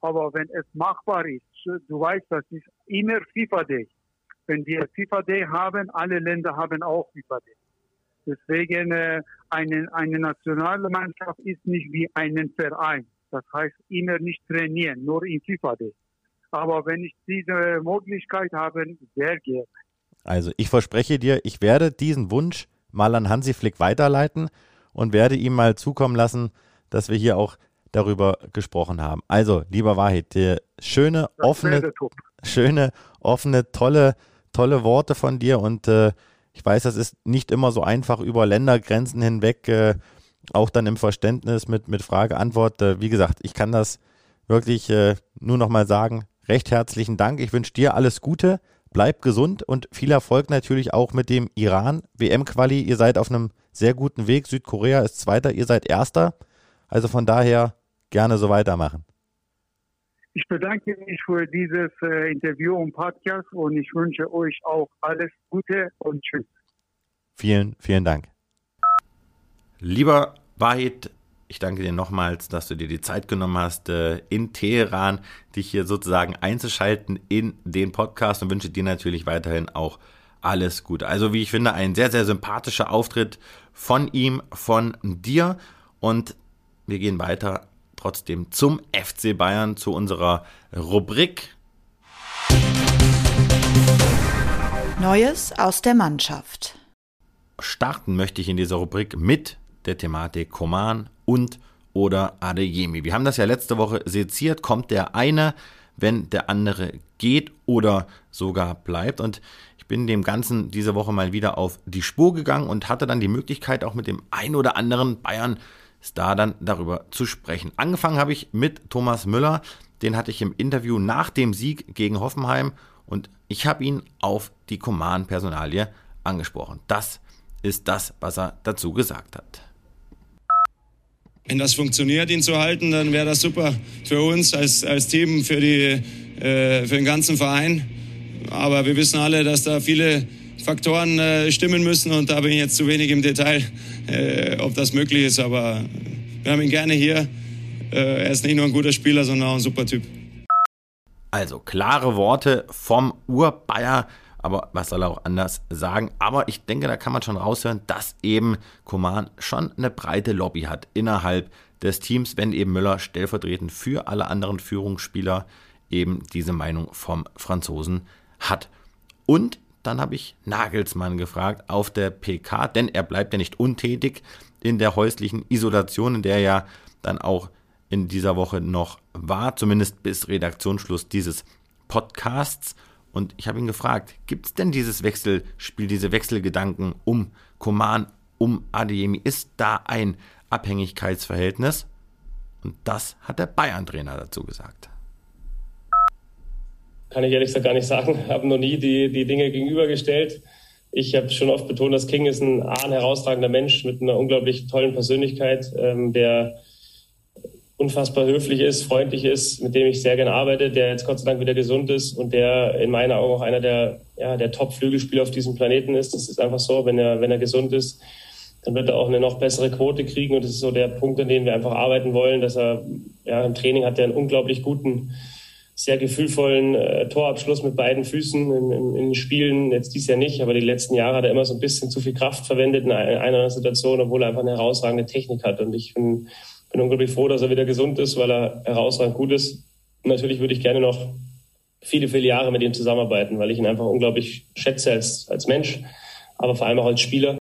aber wenn es machbar ist, du weißt, das ist immer FIFA Day. Wenn wir FIFA Day haben, alle Länder haben auch FIFA Day. Deswegen äh, eine, eine nationale Mannschaft ist nicht wie ein Verein. Das heißt immer nicht trainieren, nur in FIFA Day. Aber wenn ich diese Möglichkeit habe, sehr gerne. Also ich verspreche dir, ich werde diesen Wunsch mal an Hansi Flick weiterleiten und werde ihm mal zukommen lassen, dass wir hier auch darüber gesprochen haben. Also, lieber Wahid, schöne, das offene, schöne, offene, tolle, tolle Worte von dir und äh, ich weiß, das ist nicht immer so einfach über Ländergrenzen hinweg, äh, auch dann im Verständnis mit, mit Frage-Antwort. Äh, wie gesagt, ich kann das wirklich äh, nur nochmal sagen. Recht herzlichen Dank. Ich wünsche dir alles Gute, bleib gesund und viel Erfolg natürlich auch mit dem Iran-WM-Quali. Ihr seid auf einem sehr guten Weg. Südkorea ist Zweiter, ihr seid Erster. Also von daher gerne so weitermachen. Ich bedanke mich für dieses äh, Interview und Podcast und ich wünsche euch auch alles Gute und tschüss. Vielen, vielen Dank. Lieber Wahid, ich danke dir nochmals, dass du dir die Zeit genommen hast, äh, in Teheran dich hier sozusagen einzuschalten in den Podcast und wünsche dir natürlich weiterhin auch alles Gute. Also wie ich finde, ein sehr, sehr sympathischer Auftritt von ihm, von dir und wir gehen weiter trotzdem zum FC Bayern, zu unserer Rubrik. Neues aus der Mannschaft. Starten möchte ich in dieser Rubrik mit der Thematik Koman und oder Adeyemi. Wir haben das ja letzte Woche seziert, kommt der eine, wenn der andere geht oder sogar bleibt. Und ich bin dem Ganzen diese Woche mal wieder auf die Spur gegangen und hatte dann die Möglichkeit, auch mit dem ein oder anderen Bayern Star dann darüber zu sprechen. Angefangen habe ich mit Thomas Müller, den hatte ich im Interview nach dem Sieg gegen Hoffenheim und ich habe ihn auf die Command-Personalie angesprochen. Das ist das, was er dazu gesagt hat. Wenn das funktioniert, ihn zu halten, dann wäre das super für uns als, als Team, für, die, äh, für den ganzen Verein. Aber wir wissen alle, dass da viele Faktoren äh, stimmen müssen und da bin ich jetzt zu wenig im Detail, äh, ob das möglich ist. Aber wir haben ihn gerne hier. Äh, er ist nicht nur ein guter Spieler, sondern auch ein super Typ. Also klare Worte vom Urbayer, aber was soll er auch anders sagen? Aber ich denke, da kann man schon raushören, dass eben Koman schon eine breite Lobby hat innerhalb des Teams, wenn eben Müller stellvertretend für alle anderen Führungsspieler eben diese Meinung vom Franzosen hat. Und dann habe ich Nagelsmann gefragt auf der PK, denn er bleibt ja nicht untätig in der häuslichen Isolation, in der er ja dann auch in dieser Woche noch war, zumindest bis Redaktionsschluss dieses Podcasts. Und ich habe ihn gefragt, gibt es denn dieses Wechselspiel, diese Wechselgedanken um Koman, um Adeyemi? Ist da ein Abhängigkeitsverhältnis? Und das hat der Bayern-Trainer dazu gesagt. Kann ich ehrlich gesagt gar nicht sagen. Habe noch nie die, die Dinge gegenübergestellt. Ich habe schon oft betont, dass King ist ein, ein herausragender Mensch mit einer unglaublich tollen Persönlichkeit, ähm, der unfassbar höflich ist, freundlich ist, mit dem ich sehr gerne arbeite, der jetzt Gott sei Dank wieder gesund ist und der in meinen Augen auch einer der, ja, der Top-Flügelspieler auf diesem Planeten ist. Das ist einfach so, wenn er, wenn er gesund ist, dann wird er auch eine noch bessere Quote kriegen und das ist so der Punkt, an dem wir einfach arbeiten wollen, dass er, ja, im Training hat er einen unglaublich guten, sehr gefühlvollen äh, Torabschluss mit beiden Füßen in, in, in Spielen. Jetzt dies Jahr nicht, aber die letzten Jahre hat er immer so ein bisschen zu viel Kraft verwendet in einer Situation, obwohl er einfach eine herausragende Technik hat und ich bin bin unglaublich froh, dass er wieder gesund ist, weil er herausragend gut ist. natürlich würde ich gerne noch viele, viele Jahre mit ihm zusammenarbeiten, weil ich ihn einfach unglaublich schätze als, als Mensch, aber vor allem auch als Spieler.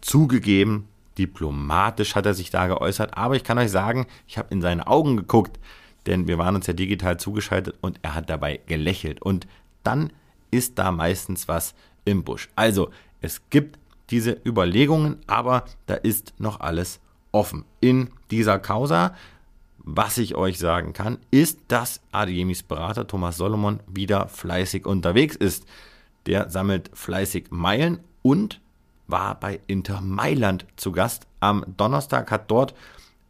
Zugegeben, diplomatisch hat er sich da geäußert, aber ich kann euch sagen, ich habe in seine Augen geguckt, denn wir waren uns ja digital zugeschaltet und er hat dabei gelächelt. Und dann ist da meistens was im Busch. Also, es gibt diese Überlegungen, aber da ist noch alles offen in dieser Causa. Was ich euch sagen kann, ist, dass Adiemis Berater Thomas Solomon wieder fleißig unterwegs ist. Der sammelt fleißig Meilen und war bei Inter Mailand zu Gast. Am Donnerstag hat dort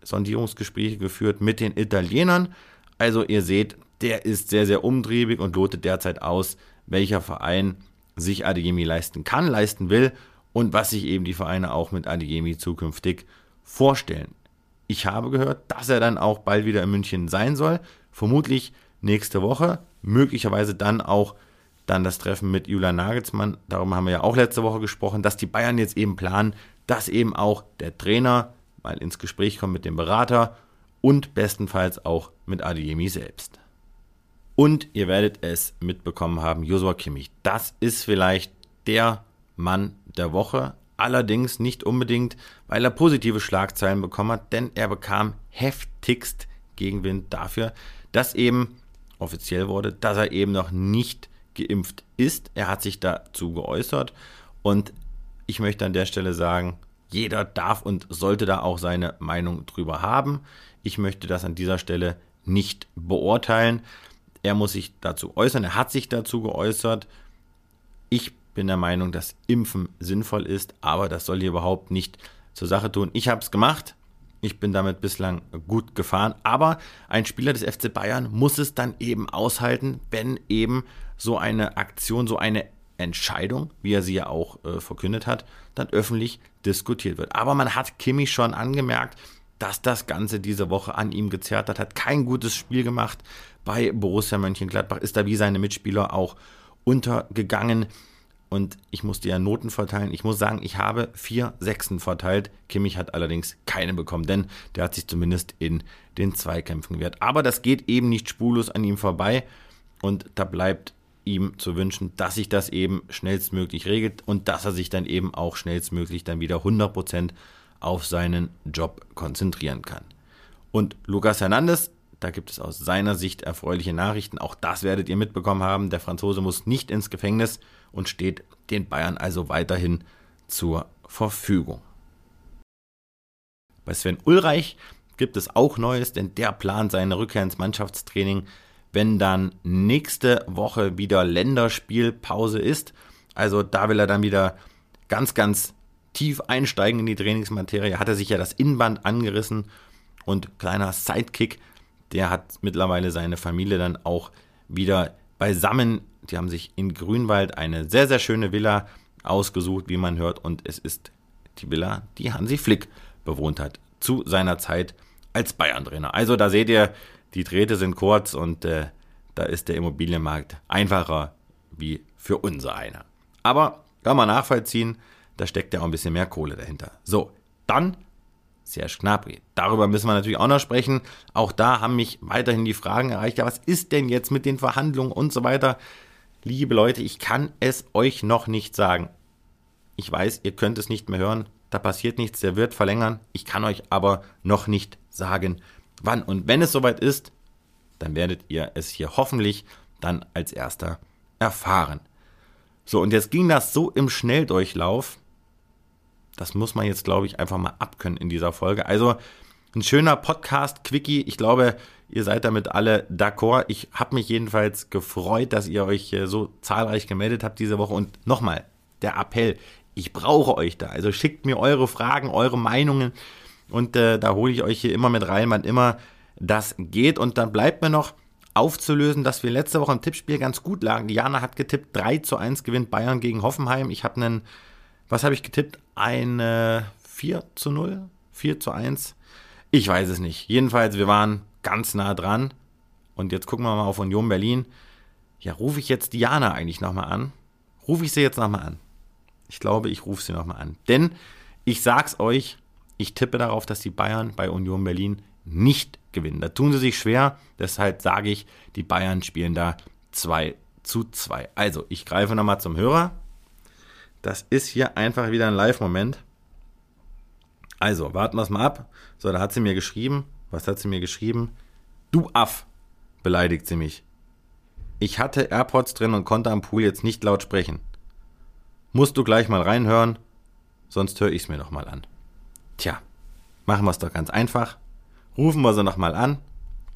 Sondierungsgespräche geführt mit den Italienern. Also ihr seht, der ist sehr, sehr umtriebig und lotet derzeit aus, welcher Verein sich Adeyemi leisten kann, leisten will und was sich eben die Vereine auch mit Adeyemi zukünftig vorstellen. Ich habe gehört, dass er dann auch bald wieder in München sein soll. Vermutlich nächste Woche. Möglicherweise dann auch dann das Treffen mit Julian Nagelsmann. Darum haben wir ja auch letzte Woche gesprochen, dass die Bayern jetzt eben planen, dass eben auch der Trainer mal ins Gespräch kommt mit dem Berater und bestenfalls auch mit Adiemi selbst. Und ihr werdet es mitbekommen haben, Josua Kimmich, das ist vielleicht der Mann der Woche, allerdings nicht unbedingt, weil er positive Schlagzeilen bekommen hat, denn er bekam heftigst Gegenwind dafür, dass eben offiziell wurde, dass er eben noch nicht geimpft ist. Er hat sich dazu geäußert und ich möchte an der Stelle sagen, jeder darf und sollte da auch seine Meinung drüber haben. Ich möchte das an dieser Stelle nicht beurteilen. Er muss sich dazu äußern. Er hat sich dazu geäußert. Ich bin der Meinung, dass Impfen sinnvoll ist, aber das soll hier überhaupt nicht zur Sache tun. Ich habe es gemacht. Ich bin damit bislang gut gefahren, aber ein Spieler des FC Bayern muss es dann eben aushalten, wenn eben so eine Aktion, so eine Entscheidung, wie er sie ja auch äh, verkündet hat, dann öffentlich diskutiert wird. Aber man hat Kimmich schon angemerkt, dass das Ganze diese Woche an ihm gezerrt hat, hat kein gutes Spiel gemacht. Bei Borussia Mönchengladbach ist er wie seine Mitspieler auch untergegangen und ich musste ja Noten verteilen. Ich muss sagen, ich habe vier Sechsen verteilt. Kimmich hat allerdings keine bekommen, denn der hat sich zumindest in den Zweikämpfen gewehrt. Aber das geht eben nicht spurlos an ihm vorbei und da bleibt ihm zu wünschen, dass sich das eben schnellstmöglich regelt und dass er sich dann eben auch schnellstmöglich dann wieder 100% auf seinen Job konzentrieren kann. Und Lucas Hernandez, da gibt es aus seiner Sicht erfreuliche Nachrichten. Auch das werdet ihr mitbekommen haben. Der Franzose muss nicht ins Gefängnis und steht den Bayern also weiterhin zur Verfügung. Bei Sven Ulreich gibt es auch Neues, denn der plant seine Rückkehr ins Mannschaftstraining, wenn dann nächste Woche wieder Länderspielpause ist. Also da will er dann wieder ganz, ganz tief einsteigen in die Trainingsmaterie. Hat er sich ja das Innenband angerissen und kleiner Sidekick, der hat mittlerweile seine Familie dann auch wieder beisammen die haben sich in Grünwald eine sehr, sehr schöne Villa ausgesucht, wie man hört. Und es ist die Villa, die Hansi Flick bewohnt hat, zu seiner Zeit als Bayern-Trainer. Also da seht ihr, die Drähte sind kurz und äh, da ist der Immobilienmarkt einfacher wie für unser einer. Aber kann man nachvollziehen, da steckt ja auch ein bisschen mehr Kohle dahinter. So, dann Serge Gnabry. Darüber müssen wir natürlich auch noch sprechen. Auch da haben mich weiterhin die Fragen erreicht. Ja, was ist denn jetzt mit den Verhandlungen und so weiter? Liebe Leute, ich kann es euch noch nicht sagen. Ich weiß, ihr könnt es nicht mehr hören. Da passiert nichts, der wird verlängern. Ich kann euch aber noch nicht sagen, wann. Und wenn es soweit ist, dann werdet ihr es hier hoffentlich dann als erster erfahren. So, und jetzt ging das so im Schnelldurchlauf. Das muss man jetzt, glaube ich, einfach mal abkönnen in dieser Folge. Also, Ein schöner Podcast-Quickie. Ich glaube, ihr seid damit alle d'accord. Ich habe mich jedenfalls gefreut, dass ihr euch äh, so zahlreich gemeldet habt diese Woche. Und nochmal, der Appell, ich brauche euch da. Also schickt mir eure Fragen, eure Meinungen. Und äh, da hole ich euch hier immer mit rein, wann immer das geht. Und dann bleibt mir noch aufzulösen, dass wir letzte Woche im Tippspiel ganz gut lagen. Diana hat getippt, 3 zu 1 gewinnt Bayern gegen Hoffenheim. Ich habe einen, was habe ich getippt? Eine 4 zu 0? 4 zu 1? Ich weiß es nicht. Jedenfalls, wir waren ganz nah dran. Und jetzt gucken wir mal auf Union Berlin. Ja, rufe ich jetzt Diana eigentlich nochmal an? Rufe ich sie jetzt nochmal an? Ich glaube, ich rufe sie nochmal an. Denn ich sag's euch, ich tippe darauf, dass die Bayern bei Union Berlin nicht gewinnen. Da tun sie sich schwer. Deshalb sage ich, die Bayern spielen da 2 zu 2. Also, ich greife nochmal zum Hörer. Das ist hier einfach wieder ein Live-Moment. Also, warten wir es mal ab. So, da hat sie mir geschrieben. Was hat sie mir geschrieben? Du Aff, beleidigt sie mich. Ich hatte AirPods drin und konnte am Pool jetzt nicht laut sprechen. Musst du gleich mal reinhören, sonst höre ich es mir noch mal an. Tja, machen wir es doch ganz einfach. Rufen wir sie noch mal an,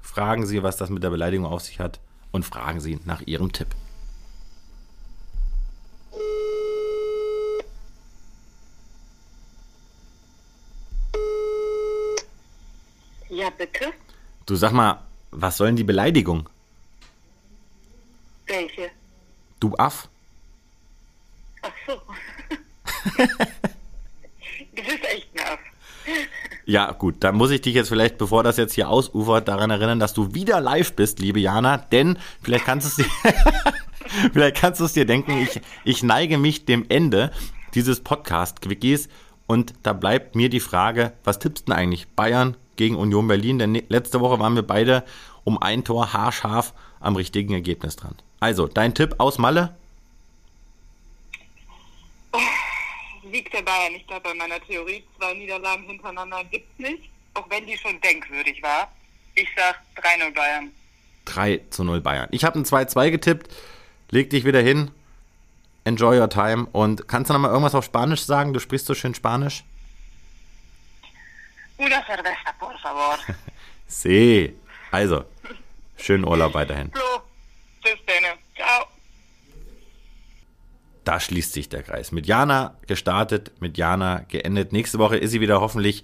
fragen sie, was das mit der Beleidigung auf sich hat und fragen sie nach ihrem Tipp. Ja, bitte. Du sag mal, was soll denn die Beleidigung? Welche? Du Aff? Ach so. du bist echt ein Aff. Ja, gut, dann muss ich dich jetzt vielleicht, bevor das jetzt hier ausufert, daran erinnern, dass du wieder live bist, liebe Jana, denn vielleicht kannst du es dir, vielleicht kannst du es dir denken, ich, ich neige mich dem Ende dieses Podcast-Quickies und da bleibt mir die Frage, was tippst du denn eigentlich? Bayern gegen Union Berlin? Denn letzte Woche waren wir beide um ein Tor haarscharf am richtigen Ergebnis dran. Also, dein Tipp aus Malle? Liegt der Bayern. Ich glaube, bei meiner Theorie, zwei Niederlagen hintereinander gibt es nicht. Auch wenn die schon denkwürdig war. Ich sag 3-0 Bayern. 3 zu 0 Bayern. Ich habe ein 2-2 getippt. Leg dich wieder hin. Enjoy your time. Und kannst du noch mal irgendwas auf Spanisch sagen? Du sprichst so schön Spanisch. Una cerveza, por favor. See. Also, schönen Urlaub weiterhin. So, bis dann. Ciao. Da schließt sich der Kreis. Mit Jana gestartet, mit Jana geendet. Nächste Woche ist sie wieder hoffentlich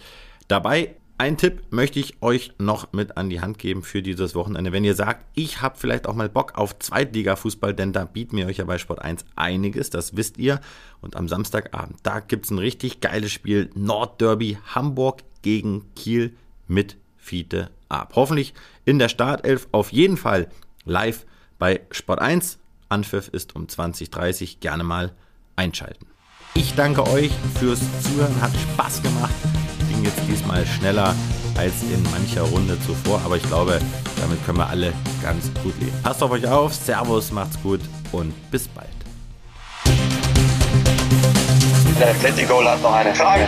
dabei. Ein Tipp möchte ich euch noch mit an die Hand geben für dieses Wochenende. Wenn ihr sagt, ich habe vielleicht auch mal Bock auf Zweitliga-Fußball, denn da bieten wir euch ja bei Sport 1 einiges, das wisst ihr. Und am Samstagabend, da gibt es ein richtig geiles Spiel. Nordderby Hamburg gegen Kiel mit Fiete ab. Hoffentlich in der Startelf auf jeden Fall live bei Sport 1. Anpfiff ist um 20.30 Gerne mal einschalten. Ich danke euch fürs Zuhören. Hat Spaß gemacht. Ging jetzt diesmal schneller als in mancher Runde zuvor. Aber ich glaube, damit können wir alle ganz gut leben. Passt auf euch auf. Servus, macht's gut und bis bald. Der Atletico hat noch eine Frage.